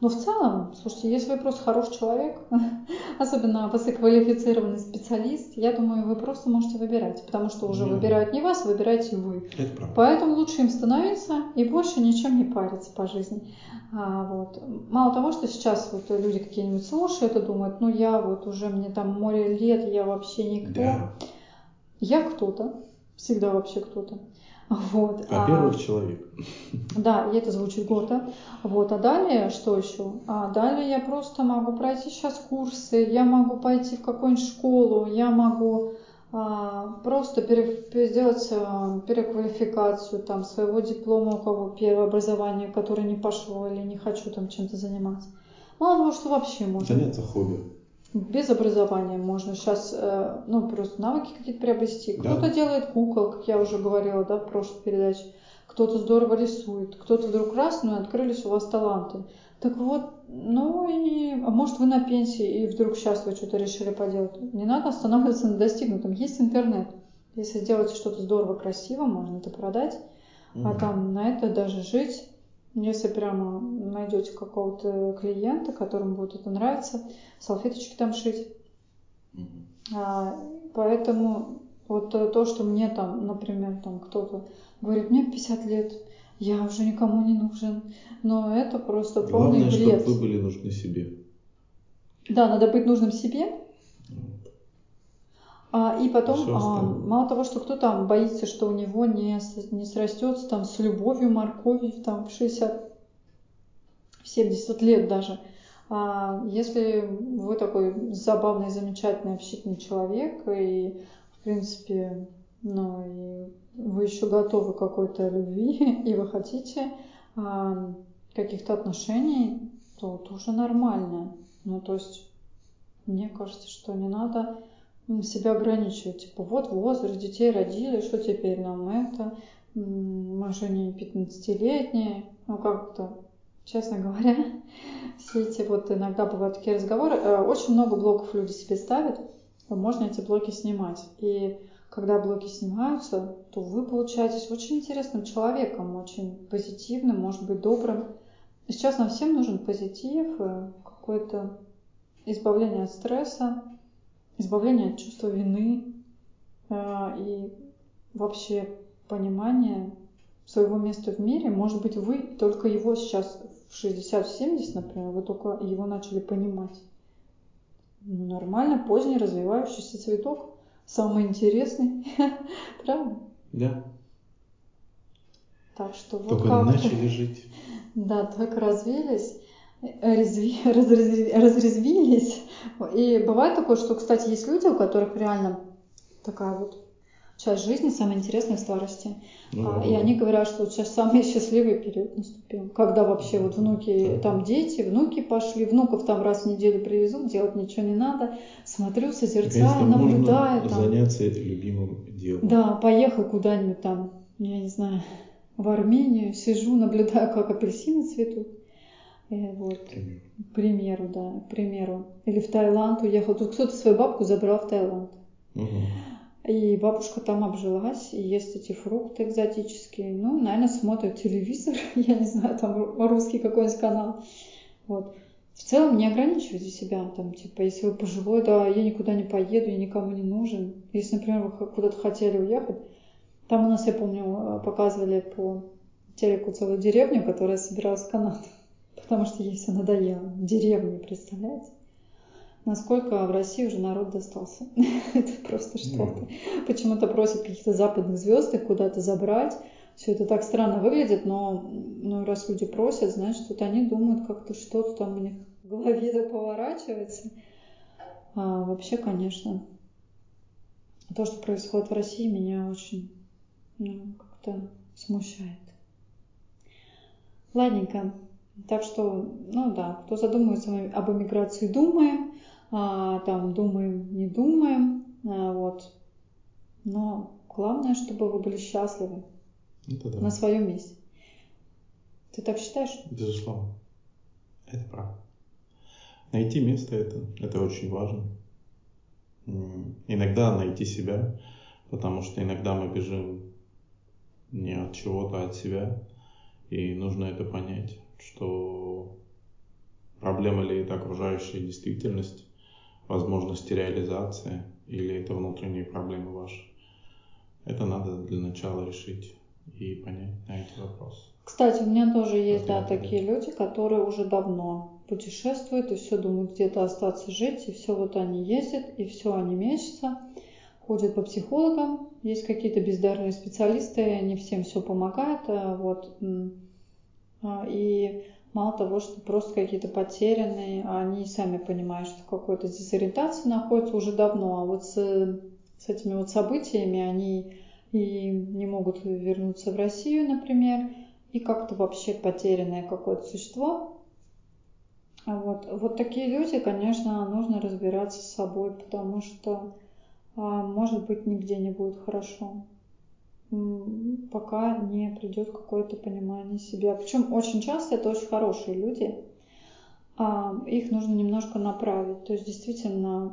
Но в целом, слушайте, если вы просто хороший человек, *laughs* особенно высококвалифицированный специалист, я думаю, вы просто можете выбирать, потому что уже Не. выбирают не вас, выбираете вы. Это правда. Поэтому лучше им становиться и больше ничем не париться по жизни. А, вот. Мало того, что сейчас вот люди какие-нибудь слушают и думают, ну я вот уже мне там море лет, я вообще никто. Да. Я кто-то, всегда вообще кто-то. Вот. а- Во-первых, человек. да, и это звучит гордо. Вот, а далее что еще? А далее я просто могу пройти сейчас курсы, я могу пойти в какую-нибудь школу, я могу а, просто пере- сделать а, переквалификацию там своего диплома, у кого первое образование, который не пошло или не хочу там чем-то заниматься. Мало того, что вообще можно. Заняться хобби. Без образования можно сейчас, э, ну, просто навыки какие-то приобрести. Да. Кто-то делает кукол, как я уже говорила, да, в прошлой передаче. Кто-то здорово рисует, кто-то вдруг раз, ну, открылись у вас таланты. Так вот, ну и, а может вы на пенсии, и вдруг сейчас вы что-то решили поделать. Не надо останавливаться на достигнутом. Есть интернет. Если сделаете что-то здорово, красиво, можно это продать, а Мгм. там на это даже жить. Если прямо найдете какого-то клиента, которому будет это нравиться, салфеточки там шить. А, поэтому вот то, что мне там, например, там кто-то говорит, мне 50 лет, я уже никому не нужен, но это просто полный Главное, чтобы бред. вы были нужны себе. Да, надо быть нужным себе. А, и потом, а, мало того, что кто там боится, что у него не, не срастется там с любовью, морковью там в 60, в 70 лет даже. А если вы такой забавный, замечательный, общительный человек, и, в принципе, ну, и вы еще готовы к какой-то любви, *laughs* и вы хотите а, каких-то отношений, то тоже нормально. Ну, то есть, мне кажется, что не надо себя ограничивать. Типа, вот возраст, детей родили, что теперь нам это? Мы же не 15-летние. Ну, как-то, честно говоря, *laughs* все эти вот иногда бывают такие разговоры. Э, Очень много блоков люди себе ставят. Можно эти блоки снимать. И когда блоки снимаются, то вы получаетесь очень интересным человеком, очень позитивным, может быть, добрым. Сейчас нам всем нужен позитив, э, какое-то избавление от стресса, избавление от чувства вины. э, и вообще понимание своего места в мире. Может быть, вы только его сейчас в 60-70, например, вы только его начали понимать. Ну, нормально, поздний развивающийся цветок, самый интересный, *laughs* правда? Да. Так что вот Только как начали жить. *laughs* Да, так развились, разви, *laughs* разрезви, разрезвились. И бывает такое, что, кстати, есть люди, у которых реально такая вот часть жизни, самая интересная в старости. Ну, а, да, и они говорят, что вот сейчас самый *laughs* счастливый период наступил. Когда вообще вот внуки, там дети, внуки пошли, внуков там раз в неделю привезут, делать ничего не надо. Смотрю, созерцаю, наблюдаю. можно Там. заняться любимым делом. Да, поехал куда-нибудь там, я не знаю, в Армению, сижу, наблюдаю, как апельсины цветут. Э, вот. К примеру, да, к примеру. Или в Таиланд уехал. Тут кто-то свою бабку забрал в Таиланд. И бабушка там обжилась, и ест эти фрукты экзотические. Ну, наверное, смотрит телевизор, *laughs* я не знаю, там ру- русский какой-нибудь канал. Вот. В целом не ограничивайте себя, там, типа, если вы пожилой, да, я никуда не поеду, я никому не нужен. Если, например, вы куда-то хотели уехать, там у нас, я помню, э, показывали по телеку целую деревню, которая собиралась в Канаду, потому что ей все надоело. Деревни, представляете? Насколько в России уже народ достался. *laughs* Это просто что-то. Почему-то просят каких-то западных звезд их куда-то забрать. Все это так странно выглядит, но ну, раз люди просят, значит, вот они думают, как-то что-то там у них в голове *laughs* поворачивается. А вообще, конечно, то, что происходит в России, меня очень ну, как-то смущает. Ладненько. Так что, ну да, кто задумывается об эмиграции, думаем, а, там думаем, не думаем, а, вот. Но главное, чтобы вы были счастливы Это да. на своем месте. Ты так считаешь? Безусловно. Это правда. Найти место это, это очень важно. Иногда найти себя, потому что иногда мы бежим не от чего-то, а от себя. И нужно это понять, что проблема ли это окружающая действительность, возможности реализации, или это внутренние проблемы ваши. Это надо для начала решить и понять на эти вопросы. Кстати, у меня тоже есть, да, такие люди, которые уже давно путешествуют и все думают где-то остаться жить, и все вот они ездят, и все они мечутся, ходят по психологам, есть какие-то бездарные специалисты, они всем все помогают, а вот, и мало того, что просто какие-то потерянные, а они сами понимают, что какой-то дезориентации находятся уже давно, а вот с, с этими вот событиями они и не могут вернуться в Россию, например, и как-то вообще потерянное какое-то существо. А Вот, вот такие люди, конечно, нужно разбираться с собой, потому что, а, может быть, нигде не будет хорошо, пока не придет какое-то понимание себя. Причем очень часто это очень хорошие люди, а, их нужно немножко направить. То есть действительно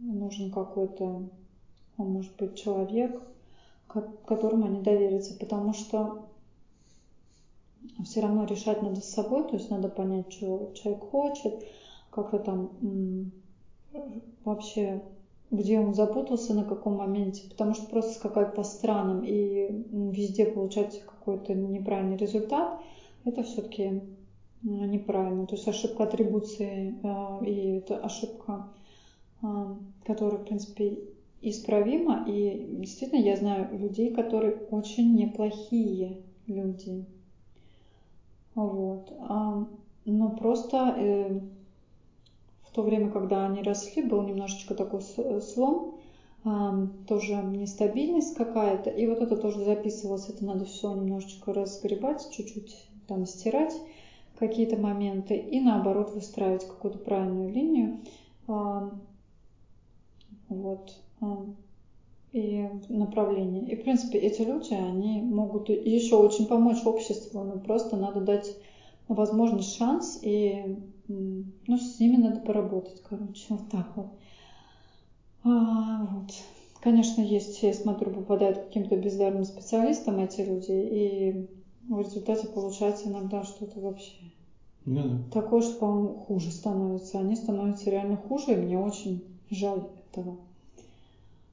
нужен какой-то, а, может быть, человек, ко- которому они доверятся, потому что все равно решать надо с собой, то есть надо понять, что человек хочет, как-то там вообще, где он запутался, на каком моменте, потому что просто скакать по странам и везде получать какой-то неправильный результат, это все-таки неправильно. То есть ошибка атрибуции э, и это ошибка, э, которая, в принципе, исправима. И действительно, я знаю людей, которые очень неплохие люди. Вот. Но просто э, то время, когда они росли, был немножечко такой с- слом, тоже нестабильность какая-то. И вот это тоже записывалось, это надо все немножечко разгребать, чуть-чуть там стирать какие-то моменты и наоборот выстраивать какую-то правильную линию. Вот. И направление. И, в принципе, эти люди, они могут еще очень помочь обществу, но просто надо дать возможность, шанс, и ну, с ними надо поработать, короче, вот так вот. А, вот. Конечно, есть, я смотрю, попадают каким-то бездарным специалистам эти люди, и в результате получается иногда что-то вообще Ну да. такое, что, по-моему, хуже становится. Они становятся реально хуже, и мне очень жаль этого.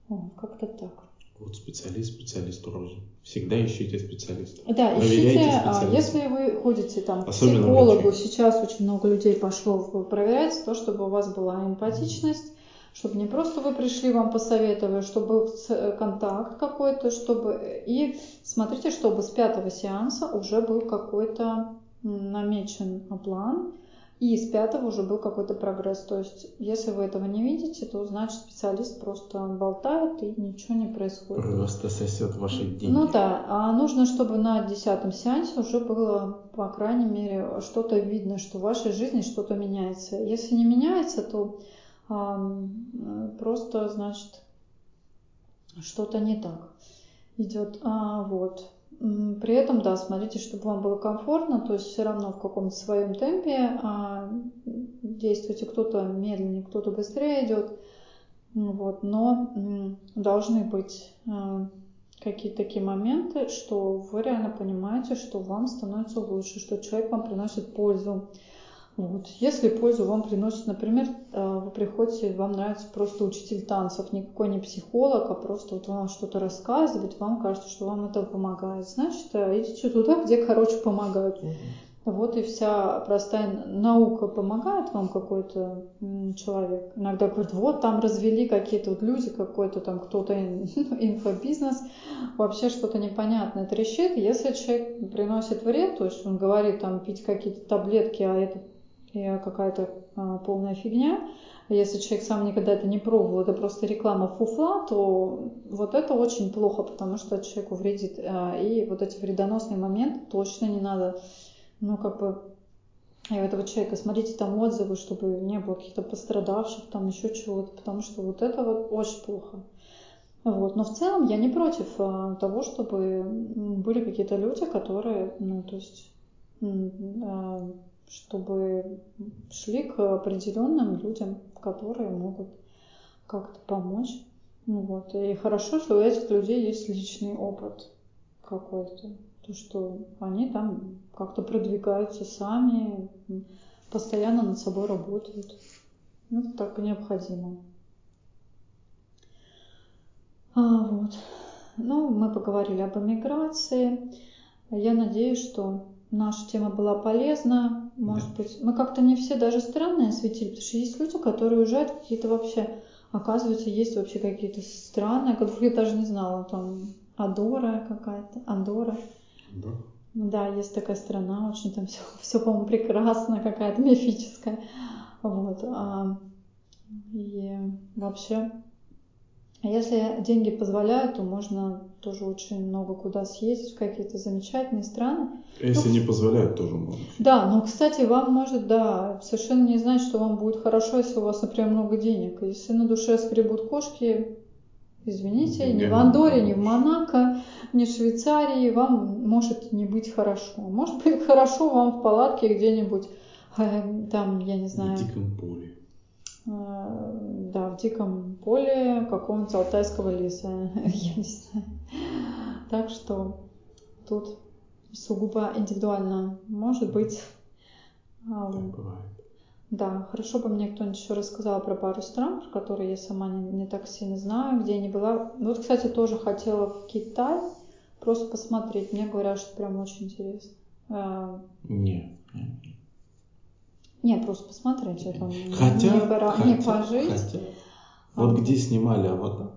О, как-то так. Вот специалист специалисту рознь. Всегда ищите специалиста. Да, Проверяйте ищите, а, специалиста. если вы ходите там к Особенно психологу, врачи. сейчас очень много людей пошло проверять, то, чтобы у вас была эмпатичность, чтобы не просто вы пришли, вам посоветовали, чтобы был э, контакт какой-то, чтобы... И смотрите, чтобы с пятого сеанса уже был какой-то намечен план, и с пятого уже был какой-то прогресс. То есть, если вы этого не видите, то значит специалист просто болтает и ничего не происходит. Просто сосет ваши деньги. Ну да, а нужно, чтобы на десятом сеансе уже было, по крайней мере, что-то видно, что в вашей жизни что-то меняется. Если не меняется, то э, просто, значит, что-то не так идет. А, вот. При этом, да, смотрите, чтобы вам было комфортно, то есть все равно в каком-то своем темпе а, действуйте. Кто-то медленнее, кто-то быстрее идет. Вот, но должны быть э, какие-то такие моменты, что вы реально понимаете, что вам становится лучше, что человек вам приносит пользу. Вот. Если пользу вам приносит, например, э, вы приходите, вам нравится просто учитель танцев, никакой не психолог, а просто вот вам что-то рассказывает, вам кажется, что вам это помогает. Значит, идите туда, где, короче, помогают. Вот и вся простая наука помогает вам какой-то человек. Иногда говорят, вот там развели какие-то вот люди, какой-то там кто-то ин- *laughs* инфобизнес, вообще что-то непонятное трещит. Если человек приносит вред, то есть он говорит там пить какие-то таблетки, а это э, какая-то а, полная фигня, если человек сам никогда это не пробовал, это просто реклама фуфла, то вот это очень плохо, потому что человеку вредит. А, И вот эти вредоносные моменты точно не надо ну, как бы, и у этого человека, смотрите там отзывы, чтобы не было каких-то пострадавших, там еще чего-то, потому что вот это вот очень плохо. Вот. Но в целом я не против а, того, чтобы были какие-то люди, которые, ну, то есть, а, чтобы шли к определенным людям, которые могут как-то помочь. Ну, вот. И хорошо, что у этих людей есть личный опыт какой-то. То, что они там как-то продвигаются сами, постоянно над собой работают. Ну, Это так необходимо. А, вот. Ну, мы поговорили об эмиграции. Я надеюсь, что наша тема была полезна. Может быть, мы как-то не все даже странные осветили, потому что есть люди, которые уезжают какие-то вообще, оказывается, есть вообще какие-то страны, о которых я даже не знала. Там Адора какая-то, Андора. Да. Да, есть такая страна, очень там все, *laughs* все по-моему, прекрасно, какая-то мифическая. Вот. а, И вообще, если деньги позволяют, то можно тоже очень много куда съездить, в какие-то замечательные страны. Если не позволяют, тоже можно. Да, но, кстати, вам может, да, совершенно не знать, что вам будет хорошо, если у вас, например, много денег. Если на душе скребут кошки, извините, ни в Андоре, ни в. Монако, ни в Швейцарии вам может не быть хорошо. Может быть *laughs* хорошо вам в палатке где-нибудь, э, там, я не В знаю, диком поле. э, да, в диком поле какого-нибудь алтайского леса, *laughs* я не знаю. Так что тут сугубо индивидуально может быть. а, Так бывает. Да, хорошо бы мне кто-нибудь еще рассказал про пару стран, про которые я сама не, не так сильно знаю, где я не была. Ну, Вот, кстати, тоже хотела в Китай просто посмотреть. Мне говорят, что прям очень интересно. А, Не. не. Нет, просто посмотреть это. не- Хотя, не, пора- хотя, не пожить. хотя, А, вот вот. где снимали аватар,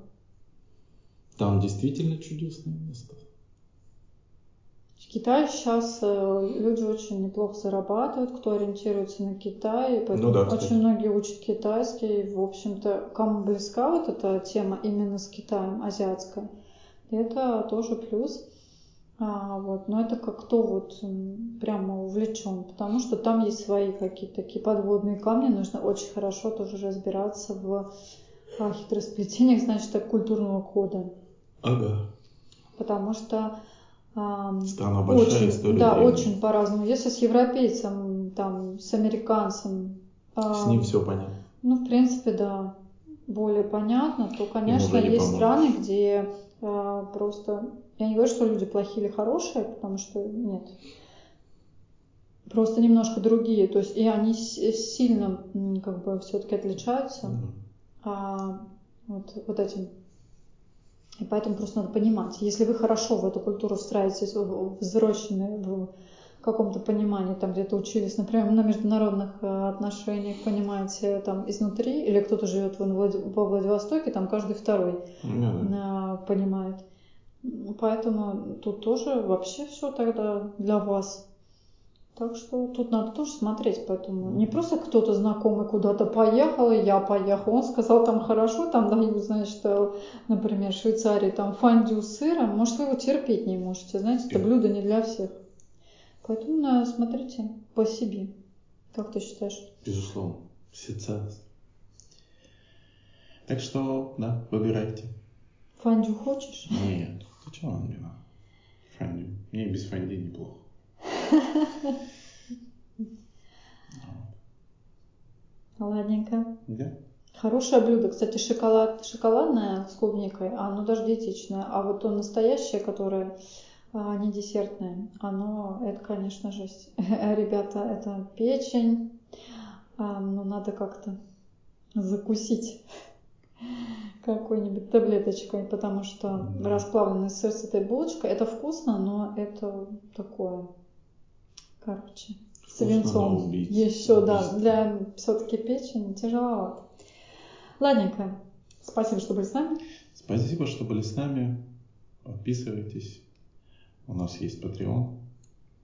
там действительно чудесное место. В Китае сейчас люди очень неплохо зарабатывают, кто ориентируется на Китай, поэтому Ну да, кстати. очень многие учат китайский. В общем-то, кому близка вот эта тема именно с Китаем, азиатская, это тоже плюс. А, вот. Но это как кто вот прямо увлечен, потому что там есть свои какие-то такие подводные камни, нужно очень хорошо тоже разбираться в а, хитросплетениях, значит, так, культурного кода. Ага. Потому что Страна большая, очень, история да, древняя. очень по-разному. Если с европейцем, там, с американцем, С ам, ним все понятно. ну, в принципе, да, более понятно, то, конечно, есть поможешь. страны, где а, просто... Я не говорю, что люди плохие или хорошие, потому что нет. Просто немножко другие. То есть и они с- сильно как бы все-таки отличаются Мгм. а, вот, вот этим И поэтому просто надо понимать, если вы хорошо в эту культуру встраиваетесь, взросленные в каком-то понимании, там где-то учились, например, на международных э, отношениях, понимаете, там изнутри, или кто-то живет во Владивостоке, там каждый второй да. понимает. Поэтому тут тоже вообще все тогда для вас. Так что тут надо тоже смотреть, поэтому не просто кто-то знакомый куда-то поехал, и я поехал, он сказал, там хорошо, там дают, значит, например, в Швейцарии там фондю с сыром, может, вы его терпеть не можете, знаете, это блюдо не для всех. Поэтому на, смотрите по себе. Как ты считаешь? Безусловно, всецело. Так что, да, выбирайте. Фондю хочешь? Нет, ты чего мне надо? Фондю. Мне без фонди неплохо. Ладненько. Да. Хорошее блюдо. Кстати, шоколад, шоколадное с клубникой, оно даже диетичное. А вот то настоящее, которое а, не десертное, оно, это, конечно, жесть. *laughs* Ребята, это печень. А, но надо как-то закусить *laughs* какой-нибудь таблеточкой, потому что расплавленный сыр с этой булочкой, это вкусно, но это такое короче, свинцом. Еще, да, для все-таки печени тяжеловато. Ладненько. Спасибо, что были с нами. Спасибо, что были с нами. Подписывайтесь. У нас есть Patreon.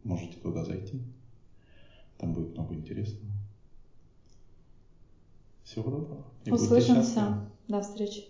Можете туда зайти. Там будет много интересного. Всего доброго. И Услышимся. До встречи.